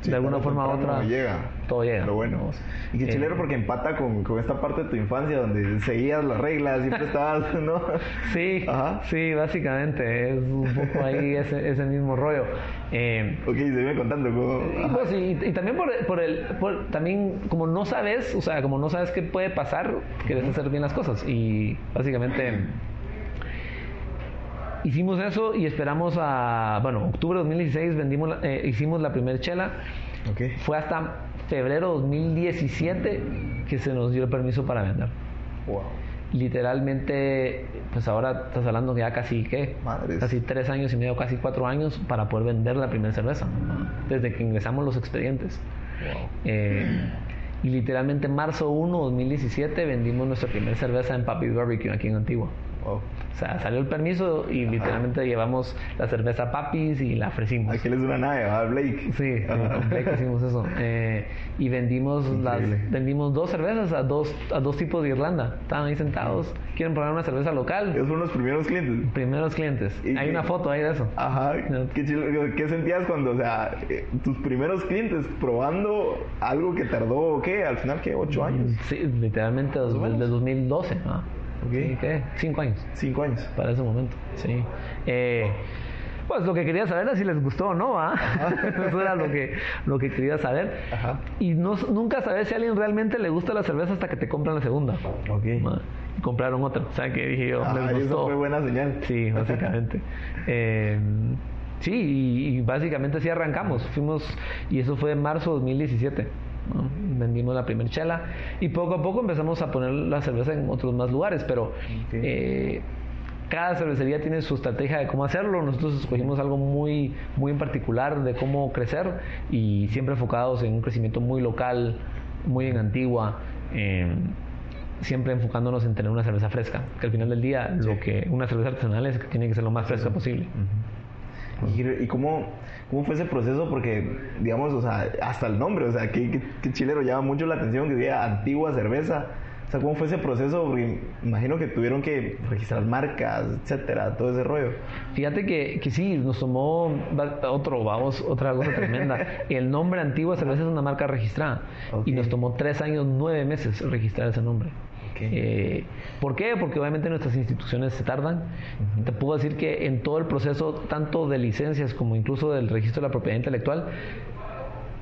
Sí, de alguna forma u otra, llega. todo llega. Pero bueno. Y qué Eh, chilero porque empata con, con esta parte de tu infancia donde seguías las reglas, siempre <laughs> estabas, ¿no? Sí, Ajá. sí, básicamente, es un poco ahí <laughs> ese, ese mismo rollo. Eh, Ok, se viene contando cómo... Y, Ajá. pues, y- y también por, por el por- también como no sabes o sea como no sabes qué puede pasar quieres hacer bien las cosas y básicamente hicimos eso y esperamos a bueno octubre de 2016 vendimos la- eh, hicimos la primera chela Ok. fue hasta febrero de 2017 que se nos dio el permiso para vender Wow. literalmente pues ahora estás hablando que ya casi qué Madres. casi tres años y medio casi cuatro años para poder vender la primera cerveza desde que ingresamos los expedientes Eh, y literalmente marzo 1 2017 vendimos nuestra primera cerveza en Papi Barbecue aquí en Antigua Wow. o sea salió el permiso y literalmente llevamos la cerveza Papis y la ofrecimos Aquel es una nave, ¿verdad, Blake? Sí, Ajá. con Blake hicimos eso. Eh, y vendimos las, vendimos dos cervezas a dos, a dos tipos de Irlanda. Estaban ahí sentados, quieren probar una cerveza local. Esos fueron los primeros clientes. Primeros clientes. ¿Y Hay qué? una foto ahí de eso. Ajá. No. ¿Qué, chilo- qué sentías cuando, o sea, eh, tus primeros clientes probando algo que tardó, ¿qué? Al final, ¿qué? ¿Ocho años? Sí, literalmente desde menos. 2012. ¿no? Ok. Sí, ¿Qué? Cinco años Cinco años. para ese momento. Sí. Eh, pues lo que quería saber era si les gustó o no, ¿ah? <laughs> Eso era lo que, lo que quería saber. Ajá. Y no, nunca sabes si a alguien realmente le gusta la cerveza hasta que te compran la segunda. Ok. Y compraron otra. O sea que dije yo, Ah, les gustó. eso fue buena señal. Sí, <laughs> básicamente. Eh, sí, y, y básicamente así arrancamos. Fuimos, y eso fue en marzo de 2017. ¿no? Vendimos la primera chela y poco a poco empezamos a poner la cerveza en otros más lugares, pero eh, cada cervecería tiene su estrategia de cómo hacerlo. Nosotros escogimos algo muy, muy en particular de cómo crecer y siempre enfocados en un crecimiento muy local, muy en antigua. eh, siempre enfocándonos en tener una cerveza fresca, que al final del día lo que una cerveza artesanal es que tiene que ser lo más fresca posible. ¿Y, y cómo, cómo fue ese proceso? Porque, digamos, o sea, hasta el nombre, o sea, qué chilero llama mucho la atención que diga antigua cerveza. O sea, ¿cómo fue ese proceso? Porque imagino que tuvieron que registrar marcas, etcétera, todo ese rollo. Fíjate que, que sí, nos tomó otro, vamos, otra cosa tremenda. <laughs> El nombre Antigua Cerveza es una marca registrada y nos tomó tres años, nueve meses registrar ese nombre. Eh, ¿Por qué? Porque obviamente nuestras instituciones se tardan. Te puedo decir que en todo el proceso, tanto de licencias como incluso del registro de la propiedad intelectual,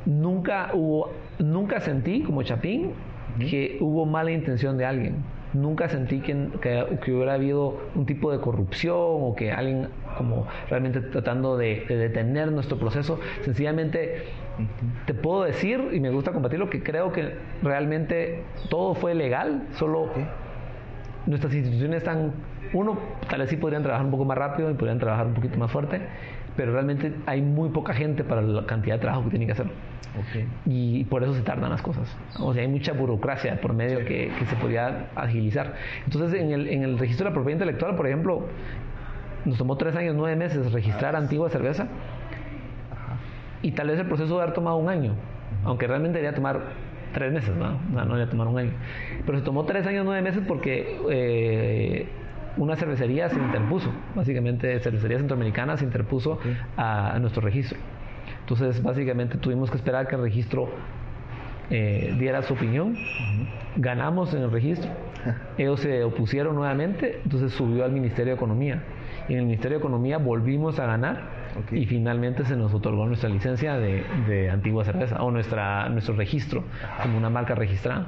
nunca hubo, nunca sentí como Chapín que hubo mala intención de alguien. Nunca sentí que, que, que hubiera habido un tipo de corrupción o que alguien como realmente tratando de, de detener nuestro proceso. Sencillamente te puedo decir, y me gusta compartirlo, que creo que realmente todo fue legal, solo nuestras instituciones están, uno, tal vez sí podrían trabajar un poco más rápido y podrían trabajar un poquito más fuerte, pero realmente hay muy poca gente para la cantidad de trabajo que tienen que hacer. Y por eso se tardan las cosas. O sea, hay mucha burocracia por medio que, que, se podría agilizar. Entonces, en el, en el registro de la propiedad intelectual, por ejemplo, nos tomó tres años, nueve meses registrar antigua cerveza. Y tal vez el proceso debe haber tomado un año, aunque realmente debería tomar tres meses, ¿no? No, no debería tomar un año. Pero se tomó tres años, nueve meses porque eh, una cervecería se interpuso, básicamente Cervecería Centroamericana se interpuso a, a nuestro registro. Entonces, básicamente tuvimos que esperar que el registro eh, diera su opinión. Ganamos en el registro. <laughs> Ellos se opusieron nuevamente, entonces subió al Ministerio de Economía. Y en el Ministerio de Economía volvimos a ganar y finalmente se nos otorgó nuestra licencia de, de antigua cerveza o nuestra, nuestro registro como una marca registrada.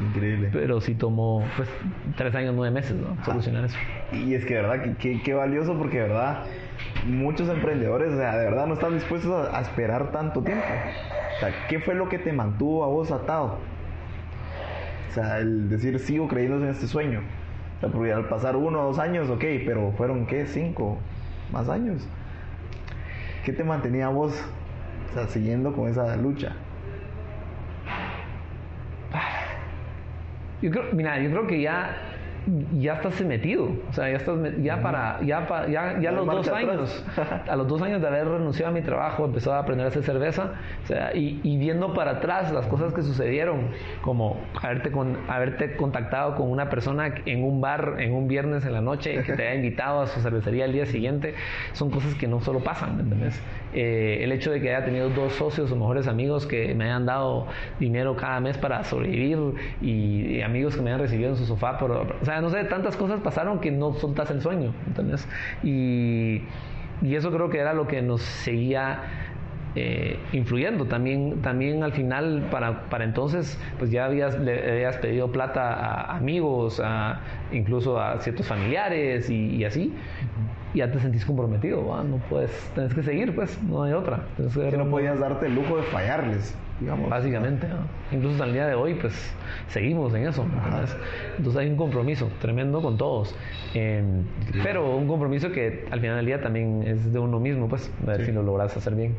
Increíble. Pero sí tomó pues, tres años, nueve meses ¿no? solucionar eso. Y es que, de verdad, qué que, valioso porque, de verdad, muchos emprendedores, o sea, de verdad no están dispuestos a, a, esperar tanto tiempo. O sea, ¿qué fue lo que te mantuvo a vos atado? O sea, el decir, sigo creyendo en este sueño. O sea, porque al pasar uno o dos años, ok, pero fueron, ¿qué? Cinco más años. ¿Qué te mantenía vos, siguiendo con esa lucha? Yo creo, mira, yo creo que ya ya estás metido, o sea, ya estás ya para ya para, ya, ya a los dos años, <laughs> a los dos años de haber renunciado a mi trabajo, empezó a aprender a hacer cerveza, o sea, y, y viendo para atrás las cosas que sucedieron, como haberte con haberte contactado con una persona en un bar en un viernes en la noche que te haya invitado a su cervecería al día siguiente, son cosas que no solo pasan, ¿me entiendes? Eh, el hecho de que haya tenido dos socios o mejores amigos que me hayan dado dinero cada mes para sobrevivir y, y amigos que me hayan recibido en su sofá, por, o sea, no sé, tantas cosas pasaron que no soltas el sueño, ¿entendés? Y, y eso creo que era lo que nos seguía eh, influyendo. También, también al final, para, para entonces, pues ya habías, le habías pedido plata a amigos, a, incluso a ciertos familiares y, y así. Y ya te sentís comprometido, ¿va? no puedes, tenés que seguir, pues, no hay otra. Que no podías darte el lujo de fallarles. Digamos. Básicamente, ¿no? incluso hasta el día de hoy, pues seguimos en eso. Entonces, entonces hay un compromiso tremendo con todos. Eh, pero un compromiso que al final del día también es de uno mismo, pues, a ver sí. si lo logras hacer bien.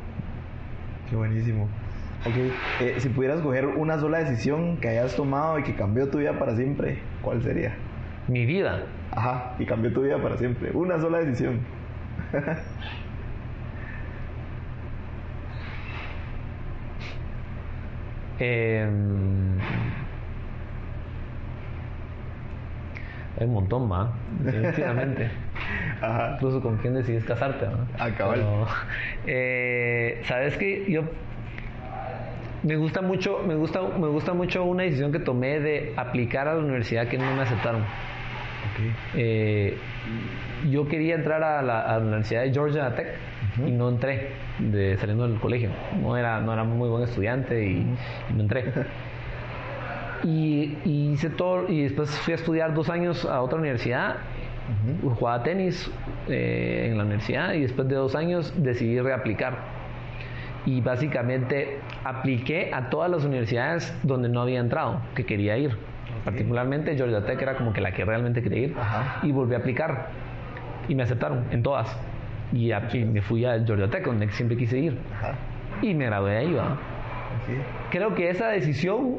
Qué buenísimo. Ok, eh, si pudieras coger una sola decisión que hayas tomado y que cambió tu vida para siempre, ¿cuál sería? Mi vida. Ajá, y cambió tu vida para siempre. Una sola decisión. <laughs> Eh, hay un montón más, definitivamente. <laughs> Ajá. Incluso con quién decides casarte. ¿no? Ah, cabal. Pero, eh, Sabes que yo me gusta mucho, me gusta, me gusta mucho una decisión que tomé de aplicar a la universidad que no me aceptaron. Okay. Eh, yo quería entrar a la, a la Universidad de Georgia Tech -huh. y no entré de, saliendo del colegio. No era, no era muy buen estudiante y, y no entré. Y, y, hice todo, y después fui a estudiar dos años a otra universidad. Uh -huh. Jugaba tenis eh, en la universidad y después de dos años decidí reaplicar. Y básicamente apliqué a todas las universidades donde no había entrado, que quería ir. Particularmente Georgia Tech era como que la que realmente quería ir. Ajá. Y volví a aplicar. Y me aceptaron en todas. Y, a, y me fui a Georgia Tech, donde siempre quise ir. Ajá. Y me gradué ahí, ¿va? Creo que esa decisión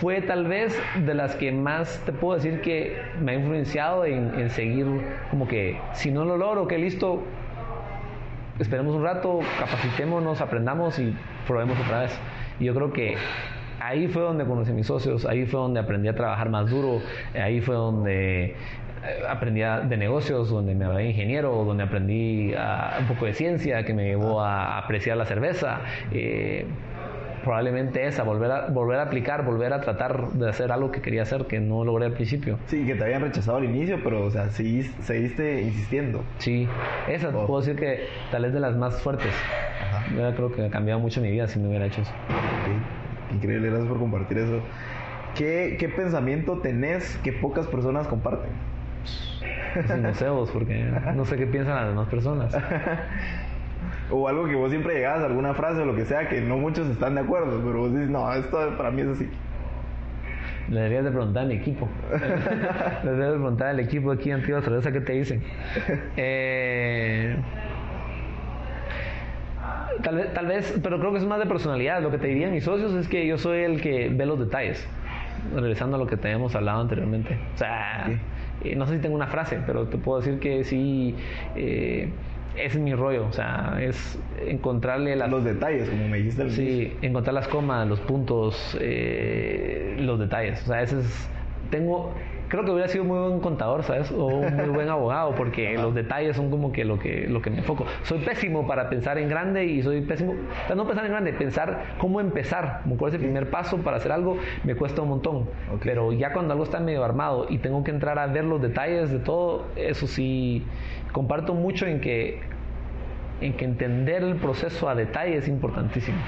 fue tal vez de las que más te puedo decir que me ha influenciado en, en seguir como que si no lo logro, que listo, esperemos un rato, capacitémonos, aprendamos y probemos otra vez. Y yo creo que ahí fue donde conocí a mis socios, ahí fue donde aprendí a trabajar más duro, ahí fue donde aprendí de negocios, donde me gradué ingeniero, donde aprendí a, un poco de ciencia que me llevó a apreciar la cerveza. Eh, probablemente esa, volver a, volver a aplicar, volver a tratar de hacer algo que quería hacer que no logré al principio. Sí, que te habían rechazado al inicio, pero o sea, seguiste, seguiste insistiendo. Sí, esa oh. puedo decir que tal vez de las más fuertes. Ajá. Yo creo que ha cambiado mucho mi vida si no hubiera hecho eso. Okay. Increíble, gracias por compartir eso. ¿Qué, ¿Qué pensamiento tenés que pocas personas comparten? Sin <laughs> museos, porque no sé qué piensan las demás personas. o algo que vos siempre llegabas, alguna frase o lo que sea, que no muchos están de acuerdo, pero vos dices, no, esto para mí es así. Le deberías de preguntar a mi equipo. <laughs> Le deberías de preguntar al equipo aquí en Antigua Cerveza qué te dicen. Eh, tal, vez, tal vez, pero creo que es más de personalidad. Lo que te dirían mis socios es que yo soy el que ve los detalles. Regresando a lo que te habíamos hablado anteriormente. O sea, eh, no sé si tengo una frase, pero te puedo decir que sí. Eh, ese es mi rollo, o sea, es encontrarle las... Los detalles, como me dijiste al Sí, encontrar las comas, los puntos, eh, los detalles. O sea, ese es... Tengo... Creo que hubiera sido muy buen contador, ¿sabes? O un muy buen abogado, porque los detalles son como que lo que lo que me enfoco. Soy pésimo para pensar en grande y soy pésimo... o sea, no pensar en grande, pensar cómo empezar, como cuál es el primer paso para hacer algo, me cuesta un montón. Pero ya cuando algo está medio armado y tengo que entrar a ver los detalles de todo, eso sí... Comparto mucho en que en que entender el proceso a detalle es importantísimo.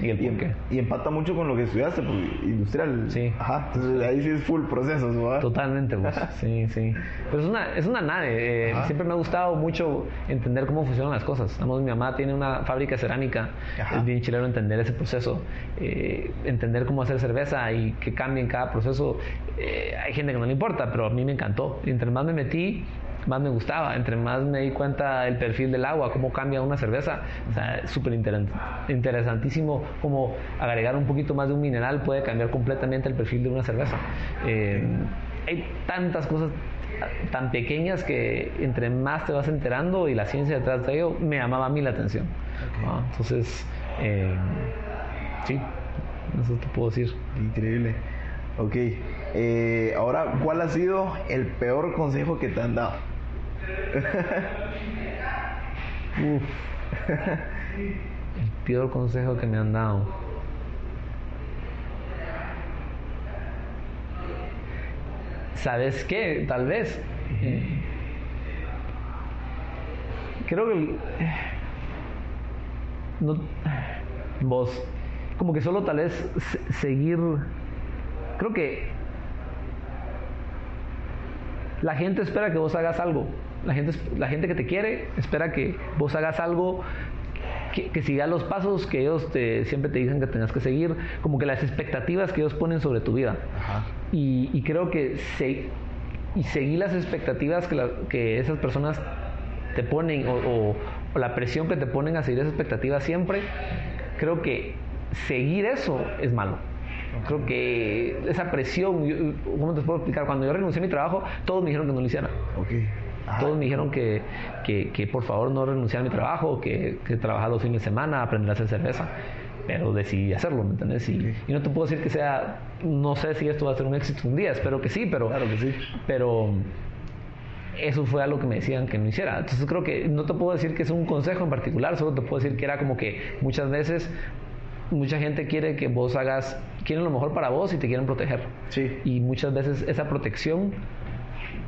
¿Y el por qué? y empata mucho con lo que estudiaste, porque industrial. Sí. Ajá. Entonces ahí sí es full proceso, ¿verdad? Totalmente, pues. <laughs> Sí, sí. Pero es una, es una nave. eh, siempre me ha gustado mucho entender cómo funcionan las cosas. Vamos, mi mamá tiene una fábrica de cerámica. Ajá. Es bien chileno entender ese proceso. eh, entender cómo hacer cerveza y que cambie en cada proceso. Eh, hay gente que no le importa, pero a mí me encantó. Y entre más me metí, más me gustaba. Entre más me di cuenta el perfil del agua, cómo cambia una cerveza. O sea, súper interes- interesantísimo cómo agregar un poquito más de un mineral puede cambiar completamente el perfil de una cerveza. Eh, hay tantas cosas tan pequeñas que entre más te vas enterando y la ciencia detrás de ello me llamaba a mí la atención. Ah, Entonces, eh, sí, eso te puedo decir. Increíble. Ok. Eh, ahora, ¿cuál ha sido el peor consejo que te han dado? Uf. <laughs> El peor consejo que me han dado. ¿Sabes qué? Tal vez. eh, creo que. el- no, vos. Como que solo tal vez se- seguir. Creo que. La gente espera que vos hagas algo. La gente, la gente que te quiere espera que vos hagas algo que, que sigas los pasos que ellos te, siempre te dicen que tengas que seguir, como que las expectativas que ellos ponen sobre tu vida. Ajá. Y, y creo que se, y seguir las expectativas que, la- que esas personas te ponen o, o- o la presión que te ponen a seguir esas expectativas siempre, creo que seguir eso es malo. Creo que esa presión, yo- ¿cómo te puedo explicar? Cuando yo renuncié a mi trabajo, todos me dijeron que no lo hiciera. Todos me dijeron que, que, que por favor no renunciara a mi trabajo, que, que trabajara los fines de semana, aprender a hacer cerveza. Pero decidí hacerlo, ¿me entiendes? Y, y no te puedo decir que sea, no sé si esto va a ser un éxito un día, espero que sí, pero, Claro que sí. pero eso fue algo que me decían que no hiciera. Entonces creo que no te puedo decir que es un consejo en particular, solo te puedo decir que era como que muchas veces mucha gente quiere que vos hagas, quieren lo mejor para vos y te quieren proteger. Sí. Y muchas veces esa protección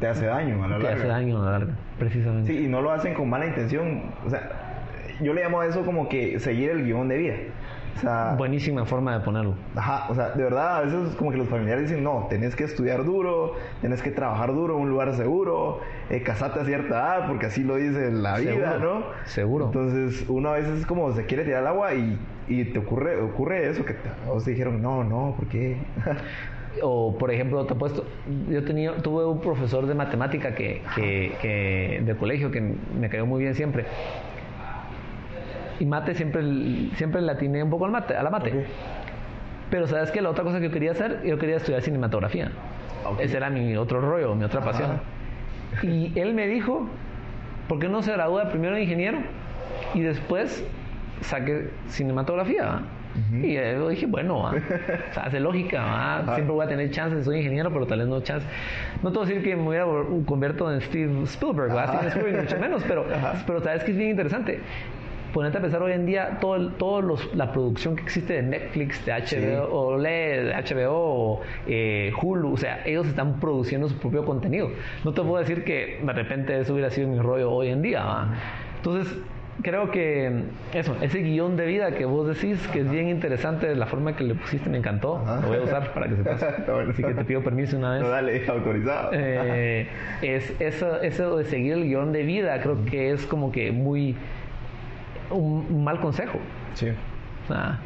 Te hace daño a la te larga. hace daño a la larga, precisamente. Sí, y no lo hacen con mala intención. O sea, yo le llamo a eso como que seguir el guion de vida. O sea, Buenísima forma de ponerlo. Ajá, o sea, de verdad, a veces como que los familiares dicen, no, tenés que estudiar duro, tenés que trabajar duro en un lugar seguro, eh, casarte a cierta edad, porque así lo dice la vida, Seguro, ¿no? seguro. Entonces, uno a veces es como se quiere tirar al agua y, y te ocurre, ocurre eso, que te dijeron, no, no, ¿por qué? <laughs> O, por ejemplo, te puesto, yo tenía, tuve un profesor de matemática que, que, que- de colegio que me cayó muy bien siempre. Y mate siempre, siempre le atiné un poco al mate, a la mate. Pero sabes que la otra cosa que yo quería hacer, yo quería estudiar cinematografía. Ese era mi otro rollo, mi otra Ajá. pasión. Y él me dijo, ¿por qué no se gradúa primero de ingeniero y después saque cinematografía? va?" Y yo dije, bueno, va. <laughs> o sea, hace lógica, va. siempre voy a tener chances, soy ingeniero, pero tal vez no chance. No te voy a decir que me hubiera vol- convierto en Steve Spielberg, ¿va? Steven Spielberg, mucho <laughs> menos, pero, pero sabes que es bien interesante. Ponerte a pensar hoy en día todo, todo los, la producción que existe de Netflix, de HBO, o le- de HBO, o eh, Hulu, o sea, ellos están produciendo su propio contenido. No te puedo decir que de repente eso hubiera sido mi rollo hoy en día. ¿va? Entonces, creo que eso, ese guion de vida que vos decís, que es bien interesante, la forma que le pusiste me encantó. Ajá. Lo voy a usar para que. <laughs> Está bueno. Así que te pido permiso una vez. No, dale, autorizado. Eh, es eso, eso de seguir el guion de vida, creo que es como que muy un, un mal consejo. Sí. O sea,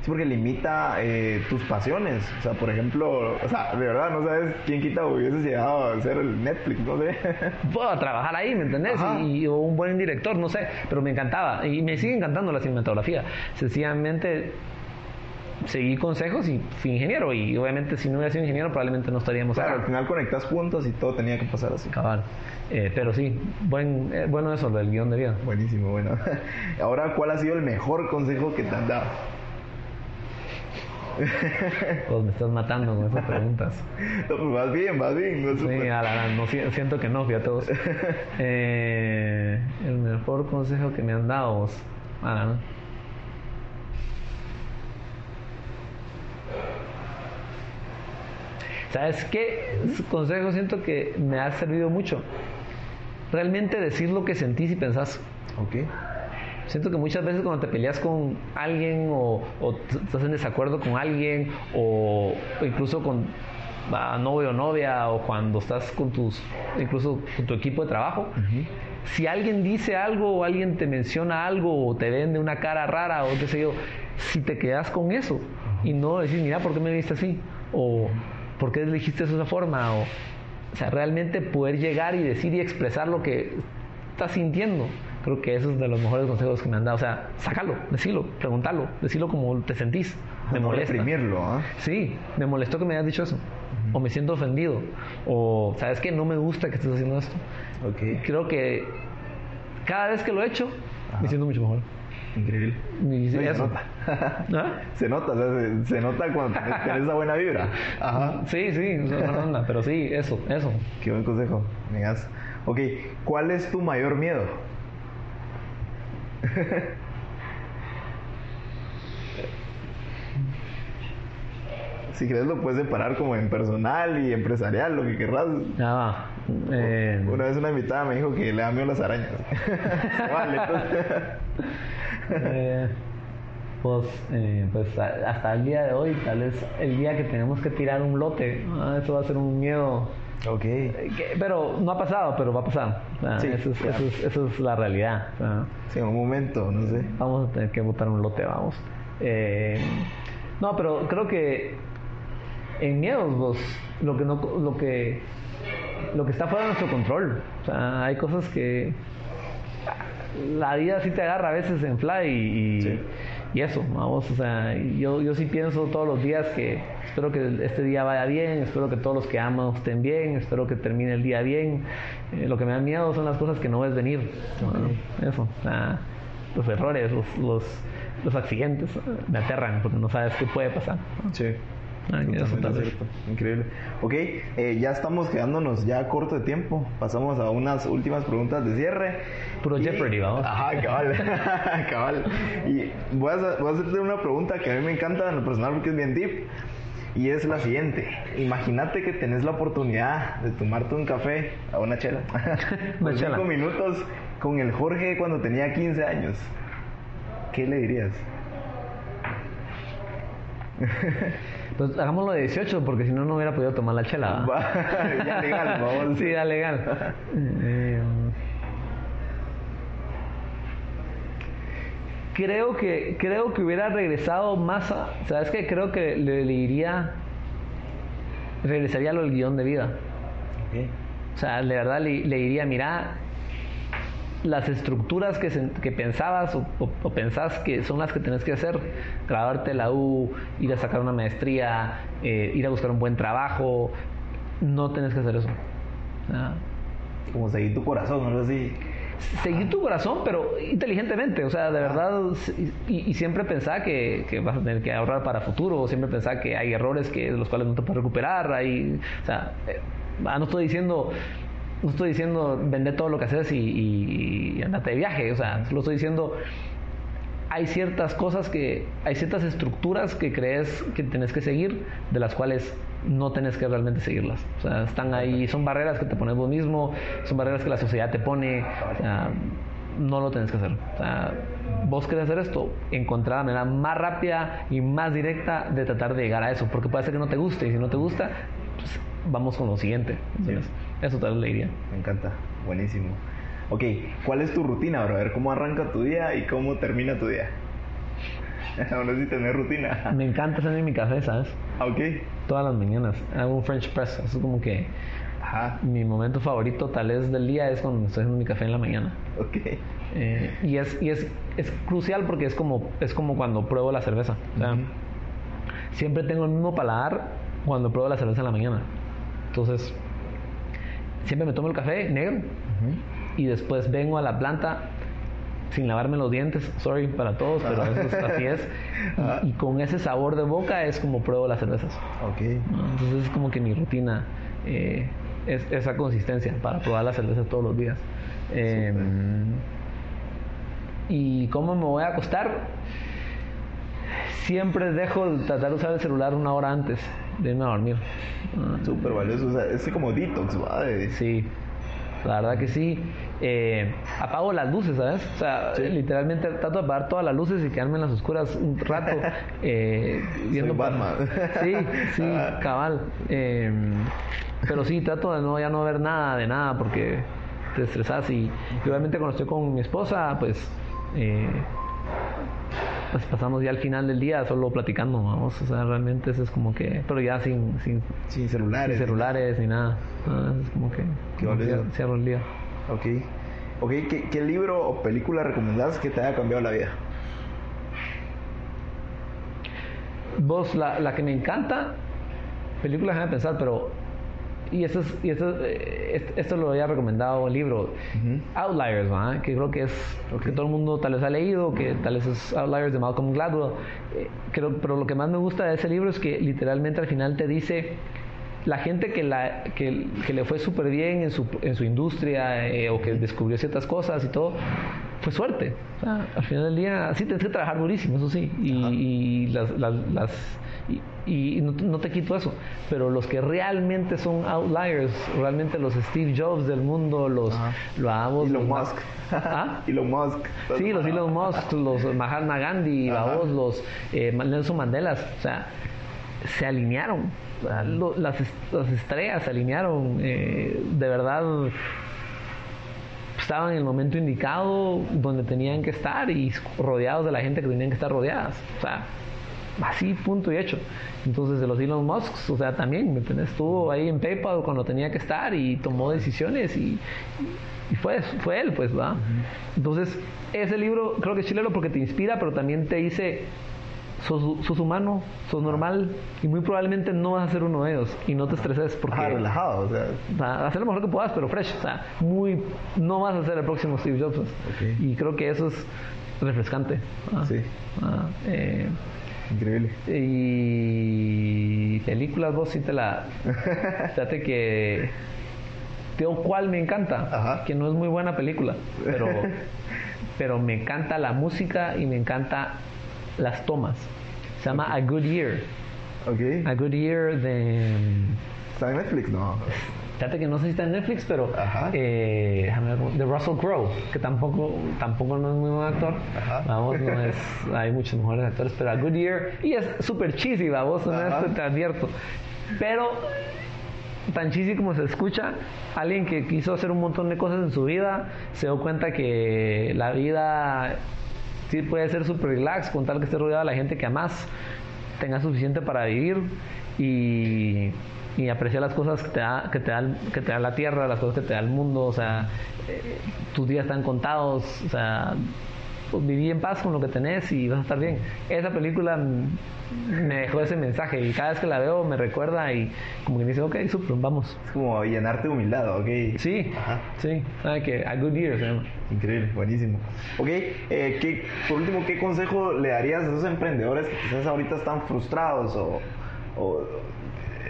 es porque limita eh, tus pasiones. O sea, por ejemplo, o sea, de verdad, no sabes quién quita hubieses llegado a hacer el Netflix, no sé. <laughs> Puedo trabajar ahí, ¿me entendés? Y, o un buen director, no sé, pero me encantaba. Y me sigue encantando la cinematografía. Sencillamente seguí consejos y fui ingeniero. Y obviamente si no hubiera sido ingeniero probablemente no estaríamos Claro, al final conectas puntos y todo tenía que pasar así. Cabal. Eh, pero sí, buen, eh, bueno eso del guion de vida. Buenísimo, bueno. <laughs> Ahora, ¿cuál ha sido el mejor consejo que te han dado? Pues me estás matando con esas preguntas. <laughs> No, pues vas bien, vas bien. No Sí, a la no, si- siento que no, fíjate vos. <laughs> Eh, el mejor consejo que me han dado. A gran. ¿Sabes qué? Consejo siento que me ha servido mucho. Realmente decir lo que sentís y pensás. Ok. Siento que muchas veces cuando te peleas con alguien o, estás en desacuerdo con alguien o, incluso con ah, novio o novia o cuando estás con tus, incluso con tu equipo de trabajo, si alguien dice algo o alguien te menciona algo o te vende una cara rara o qué sé yo, si te quedas con eso y no decir, mira, ¿por qué me viste así? O ¿por qué de esa forma? O, o sea, realmente poder llegar y decir y expresar lo que estás sintiendo. Creo que eso es de los mejores consejos que me han dado. O sea, sácalo, decilo, preguntalo, decilo como te sentís. Me No molesta. reprimirlo, ¿ah? Sí, me molestó que me hayas dicho eso. O me siento ofendido. O, ¿sabes qué? No me gusta que estés haciendo esto. Ok. Creo que cada vez que lo he hecho, me siento mucho mejor. Increíble. Y No, y se nota. <laughs> ¿Ah? Se nota, o sea, se, se nota cuando tenés, esa buena vibra. Ajá. Sí, sí, buena onda, pero sí, eso, eso. Qué buen consejo. Me das. Ok, ¿cuál es tu mayor miedo? <laughs> si quieres lo puedes separar como en personal y empresarial, lo que querrás. Eh, Una vez una invitada me dijo que le da miedo las arañas. <laughs> vale, entonces... eh, pues, eh, pues hasta el día de hoy, tal vez el día que tenemos que tirar un lote, ah, eso va a ser un miedo. Ok. que- pero no ha pasado, pero va a pasar. Sí, eso, es, claro. eso, es, eso es la realidad. Sea, Sí, en un momento, no sé. vamos a tener que botar un lote, vamos. Eh, no, pero creo que en miedos, vos, lo que no, lo que, lo que está fuera de nuestro control. O sea, hay cosas que la vida sí te agarra a veces en fly y, y, Sí. Y eso, vamos. O sea, yo, yo sí pienso todos los días que espero que este día vaya bien, espero que todos los que amo estén bien, espero que termine el día bien. Eh, lo que me da miedo son las cosas que no ves venir. ¿no? Eso, o sea, los errores, los, los, los accidentes eh, me aterran porque no sabes qué puede pasar. Sí. Ah, y eso Totalmente tal vez. cierto. Increíble. Ok, eh, ya estamos quedándonos ya corto de tiempo. Pasamos a unas últimas preguntas de cierre. Puro Y- Jeopardy, vamos. Ajá, cabal. <laughs> cabal. Y voy a, voy a hacerte una pregunta que a mí me encanta en lo personal porque es bien deep. Y es la siguiente. Imagínate que tenés la oportunidad de tomarte un café a una chela. <laughs> cinco minutos con el Jorge cuando tenía 15 años. ¿Qué le dirías? <laughs> Pues hagámoslo de 18 porque si no, no hubiera podido tomar la chela. <laughs> ya legal, vamos. Sí, da legal. <laughs> Eh, creo que creo que hubiera regresado más a, ¿sabes qué? Creo que le, le iría regresaría a lo del guion de vida. Ok. O sea, de verdad le, le diría, mira, las estructuras que, que pensabas o, o- o pensás que son las que tenés que hacer, graduarte la U, ir a sacar una maestría, eh, ir a buscar un buen trabajo, no tenés que hacer eso. Como seguir tu corazón, algo así. seguir tu corazón, pero inteligentemente, o sea, de verdad, y, y siempre pensar que, que vas a tener que ahorrar para futuro, siempre pensar que hay errores que de los cuales no te puedes recuperar, hay, o sea, eh, ah, no estoy diciendo, no estoy diciendo vender todo lo que haces y, y, y andate de viaje, o sea, solo estoy diciendo hay ciertas cosas que, hay ciertas estructuras que crees que tenés que seguir, de las cuales no tenés que realmente seguirlas. O sea, están ahí, son barreras que te pones vos mismo, son barreras que la sociedad te pone, o sea, no lo tenés que hacer. O sea, vos querés hacer esto, encontrar la manera más rápida y más directa de tratar de llegar a eso, porque puede ser que no te guste, y si no te gusta, pues vamos con lo siguiente. Eso tal vez le diría. Me encanta, buenísimo. Ok, ¿cuál es tu rutina, bro? A ver cómo arranca tu día y cómo termina tu día. <laughs> Aún así tener rutina. Me encanta hacerme mi café, ¿sabes? Ah, Ok. Todas las mañanas. Hago un French press. Eso es como que Ajá. mi momento favorito tal vez del día es cuando estoy haciendo mi café en la mañana. Ok. Eh, y es, y es, es crucial porque es como, es como cuando pruebo la cerveza. O sea, Ujú. siempre tengo el mismo paladar cuando pruebo la cerveza en la mañana. Entonces, siempre me tomo el café negro y después vengo a la planta sin lavarme los dientes, sorry para todos, pero eso es- así es. Ajá. <laughs> Y, y con ese sabor de boca es como pruebo las cervezas. Ok. ¿no? Entonces es como que mi rutina eh, es esa consistencia para probar la cerveza todos los días. Eh, ¿Y cómo me voy a acostar? Siempre dejo de tratar de usar el celular una hora antes de irme a dormir. Súper valioso. O sea, es como detox, ¿va? De- Sí, la verdad que sí. Eh, apago las luces, ¿sabes? O sea, literalmente trato de apagar todas las luces y quedarme en las oscuras un rato. <laughs> Eh, viendo Batman. Sí, sí, Ah. cabal. Eh, pero sí, trato de no, ya no ver nada de nada porque te estresas y, y obviamente cuando estoy con mi esposa, pues... pues pasamos ya al final del día solo platicando, vamos, o sea, realmente eso es como que, pero ya sin, sin, Sin celulares. sin celulares ni nada, Ah, es como que como cierro el día. Ok. Ok, ¿qué, qué libro o película recomendás que te haya cambiado la vida? Vos, la, la que me encanta, película, déjame pensar, pero. Y esto, es, y esto, eh, est- esto lo había recomendado el libro, Outliers, ¿verdad? que creo que es que todo el mundo tal vez ha leído, que tal vez es Outliers de Malcolm Gladwell. Eh, creo, pero lo que más me gusta de ese libro es que literalmente al final te dice la gente que, la, que, que le fue súper bien en su, en su industria eh, o que descubrió ciertas cosas y todo, fue suerte. O sea, al final del día, sí tienes que trabajar durísimo, eso sí. Y, y las, las, las- y, y no, no te quito eso. Pero los que realmente son outliers, realmente los Steve Jobs del mundo, los, Ajá. los amos, Elon los- Musk. ¿Ah? <laughs> Elon Musk. Sí, los Elon Musk, los Mahatma Gandhi, los eh, Nelson Mandelas, o sea, se alinearon. O sea, lo- las, est- las estrellas se alinearon. eh, de verdad, estaban en el momento indicado donde tenían que estar y rodeados de la gente que tenían que estar rodeadas. O sea, así, punto y hecho. Entonces, de los Elon Musk, o sea, también, ¿me entiendes? Estuvo ahí en PayPal cuando tenía que estar y tomó decisiones y, y fue, fue él, pues, ¿va? Entonces, ese libro creo que es chileno porque te inspira, pero también te dice, sos, sos humano, sos normal y muy probablemente no vas a ser uno de ellos y no te estreses porque... Ajá, relajado, o sea. O sea, hacer lo mejor que puedas, pero fresh. O sea, muy, no vas a ser el próximo Steve Jobs. Y creo que eso es refrescante. Ah, Sí. ah, eh, Increíble. y películas, vos sí te la. <laughs> Fíjate que. Tengo cuál me encanta. Ajá. Que no es muy buena película. Pero, <laughs> pero me encanta la música y me encanta las tomas. Se llama A Good Year. Ok. A Good Year de. ¿Está en Netflix? No. Fíjate que no sé si está en Netflix, pero Ajá. eh, déjame ver, cómo- de Russell Crowe, que tampoco, tampoco no es muy buen actor. Ajá. Vamos, no es, <laughs> hay muchos mejores actores, pero A Good Year, y es súper cheesy, vamos, no es, te advierto. Pero tan cheesy como se escucha, alguien que quiso hacer un montón de cosas en su vida, se dio cuenta que la vida sí puede ser súper relax, con tal que esté rodeado de la gente que amas, tengas suficiente para vivir y, y apreciar las cosas que te, da, que, te da, que te da la tierra, las cosas que te da el mundo, o sea, eh, tus días están contados, o sea, pues, viví en paz con lo que tenés y vas a estar bien. Esa película me dejó ese mensaje y cada vez que la veo me recuerda y como que me dice, ok, super, vamos. Es como llenarte de humildad, ok. Sí, Ajá. sí, sabe que A Good Year se llama. Increíble, buenísimo. Ok, eh, ¿qué- por último, ¿qué consejo le darías a esos emprendedores que quizás ahorita están frustrados o, o-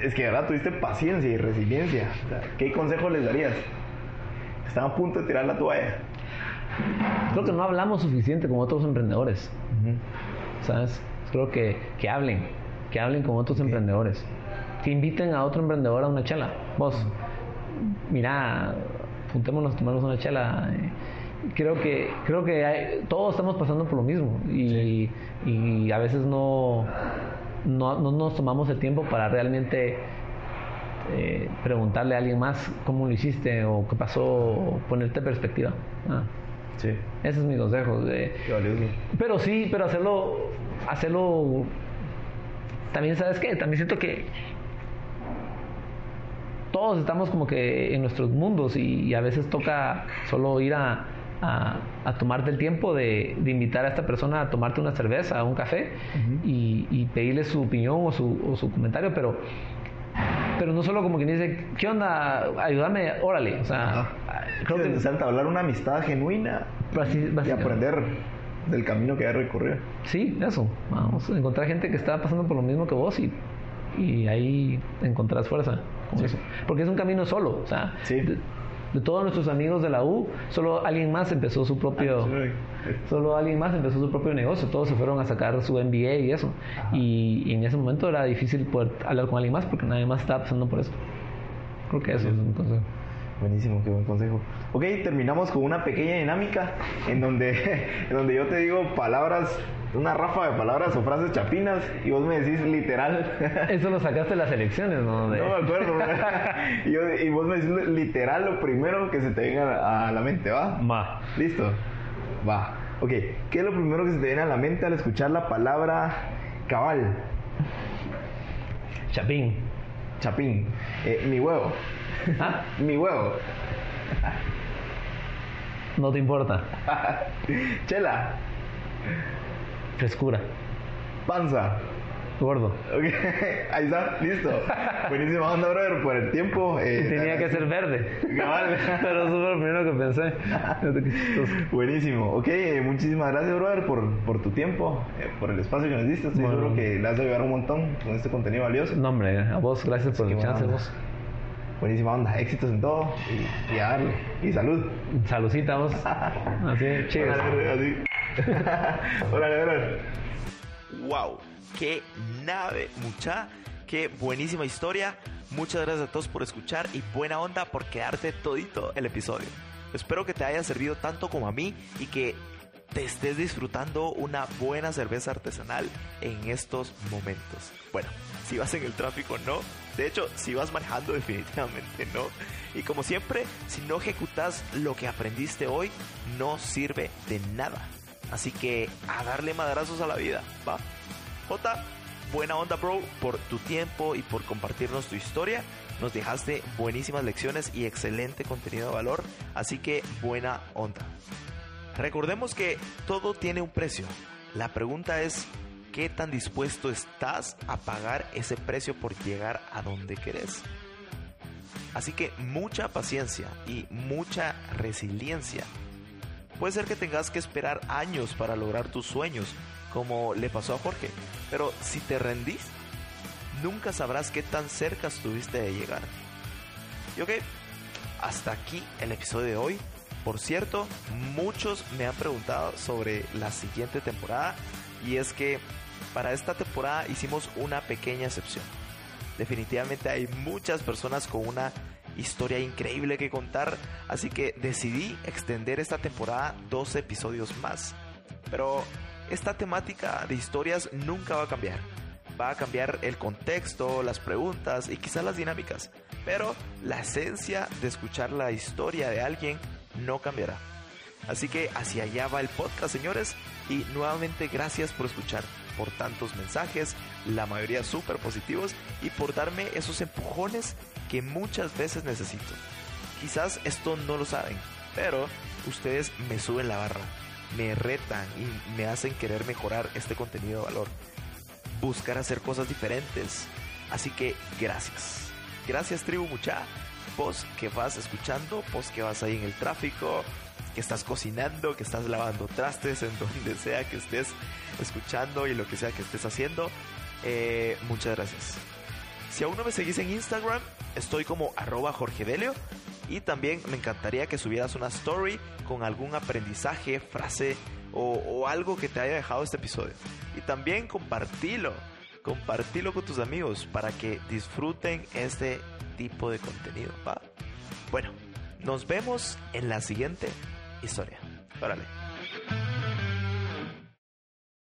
es que verdad tuviste paciencia y resiliencia? O sea, ¿Qué consejo les darías? Están a punto de tirar la toalla. Creo que no hablamos suficiente con otros emprendedores. ¿Sabes? Creo que, que hablen, que hablen con otros emprendedores. Que inviten a otro emprendedor a una chela. Vos, mira, juntémonos a tomarnos una chela. eh, Creo que, creo que hay- todos estamos pasando por lo mismo y, y a veces no, no, no nos tomamos el tiempo para realmente eh, preguntarle a alguien más cómo lo hiciste o qué pasó, o ponerte perspectiva. Ah. Sí, Ese es mi consejo. valioso. pero sí, pero hacerlo hacerlo también sabes qué también siento que todos estamos como que en nuestros mundos y, a veces toca solo ir a, a, tomarte el tiempo de, de, invitar a esta persona a tomarte una cerveza, un café y, y, pedirle su opinión o su, o su comentario, pero pero no solo como quien dice, ¿qué onda? Ayúdame, órale. O sea, creo que... Es hablar una amistad genuina y aprender del camino que hay recorrido. Sí, eso. Vamos a encontrar gente que está pasando por lo mismo que vos y, y ahí encontrarás fuerza. eso. Porque es un camino solo. O sea, de, todos nuestros amigos de la U, solo alguien más empezó su propio. Solo alguien más empezó su propio negocio. Todos se fueron a sacar su MBA y eso. Y, en ese momento era difícil poder hablar con alguien más porque nadie más estaba pasando por eso. Creo que eso es un consejo. Buenísimo, qué buen consejo. Ok, terminamos con una pequeña dinámica en donde, <laughs> en donde yo te digo palabras, una rafa de palabras o frases chapinas y vos me decís literal. <laughs> Eso lo sacaste de las elecciones, ¿no? No me acuerdo. <laughs> y, y, vos me decís literal lo primero que se te venga a la mente, ¿va? Va. ¿Listo? Va. Ok, ¿qué es lo primero que se te viene a la mente al escuchar la palabra cabal? Chapín. Chapín. Eh, mi huevo. ¿Ah? <laughs> Mi huevo. No te importa. Chela. Frescura. Panza. Gordo. Okay. <laughs> Ahí está, listo. <laughs> Buenísima onda, brother, por el tiempo. Eh, Tenía que ser verde. <laughs> Pero eso fue lo primero que pensé. Buenísimo. Ok, eh, muchísimas gracias, brother, por, por tu tiempo, eh, por el espacio que nos diste. Estoy seguro que le has de ayudar un montón con este contenido valioso. No, hombre, a vos, gracias por el chance, vos. Buenísima onda, éxitos en todo y, y a darle. Y salud. Saludcita vos. Así, cheers. Así. Órale, órale. Wow, qué nave, mucha. Qué buenísima historia. Muchas gracias a todos por escuchar y buena onda por quedarte todito el episodio. Espero que te haya servido tanto como a mí y que te estés disfrutando una buena cerveza artesanal en estos momentos. Bueno, si vas en el tráfico no, de hecho, si vas manejando <laughs> definitivamente no. Y como siempre, si no ejecutas lo que aprendiste hoy, no sirve de nada. Así que a darle madrazos a la vida, ¿va? J, buena onda bro por tu tiempo y por compartirnos tu historia. Nos dejaste buenísimas lecciones y excelente contenido de valor, así que buena onda. Recordemos que todo tiene un precio. La pregunta es, ¿qué tan dispuesto estás a pagar ese precio por llegar a donde querés? Así que mucha paciencia y mucha resiliencia. Puede ser que tengas que esperar años para lograr tus sueños, como le pasó a Jorge, pero si te rendís, nunca sabrás qué tan cerca estuviste de llegar. Y ok, hasta aquí el episodio de hoy. Por cierto, muchos me han preguntado sobre la siguiente temporada y es que para esta temporada hicimos una pequeña excepción. Definitivamente hay muchas personas con una historia increíble que contar, así que decidí extender esta temporada dos episodios más. Pero esta temática de historias nunca va a cambiar. Va a cambiar el contexto, las preguntas y quizás las dinámicas. Pero la esencia de escuchar la historia de alguien no cambiará. Así que hacia allá va el podcast, señores. Y nuevamente gracias por escuchar, por tantos mensajes, la mayoría súper positivos, y por darme esos empujones que muchas veces necesito. Quizás esto no lo saben, pero ustedes me suben la barra, me retan y me hacen querer mejorar este contenido de valor. Buscar hacer cosas diferentes. Así que gracias. Gracias tribu mucha vos que vas escuchando, vos que vas ahí en el tráfico, que estás cocinando, que estás lavando trastes, en <laughs> donde sea que estés escuchando y lo que sea que estés haciendo. Eh, muchas gracias. Si aún no me seguís en Instagram, estoy como arroba Jorge Delio. Y también me encantaría que subieras una story con algún aprendizaje, frase o, algo que te haya dejado este episodio. Y también compartilo. Compartilo con tus amigos para que disfruten este tipo de contenido. Bueno, nos vemos en la siguiente historia. Órale.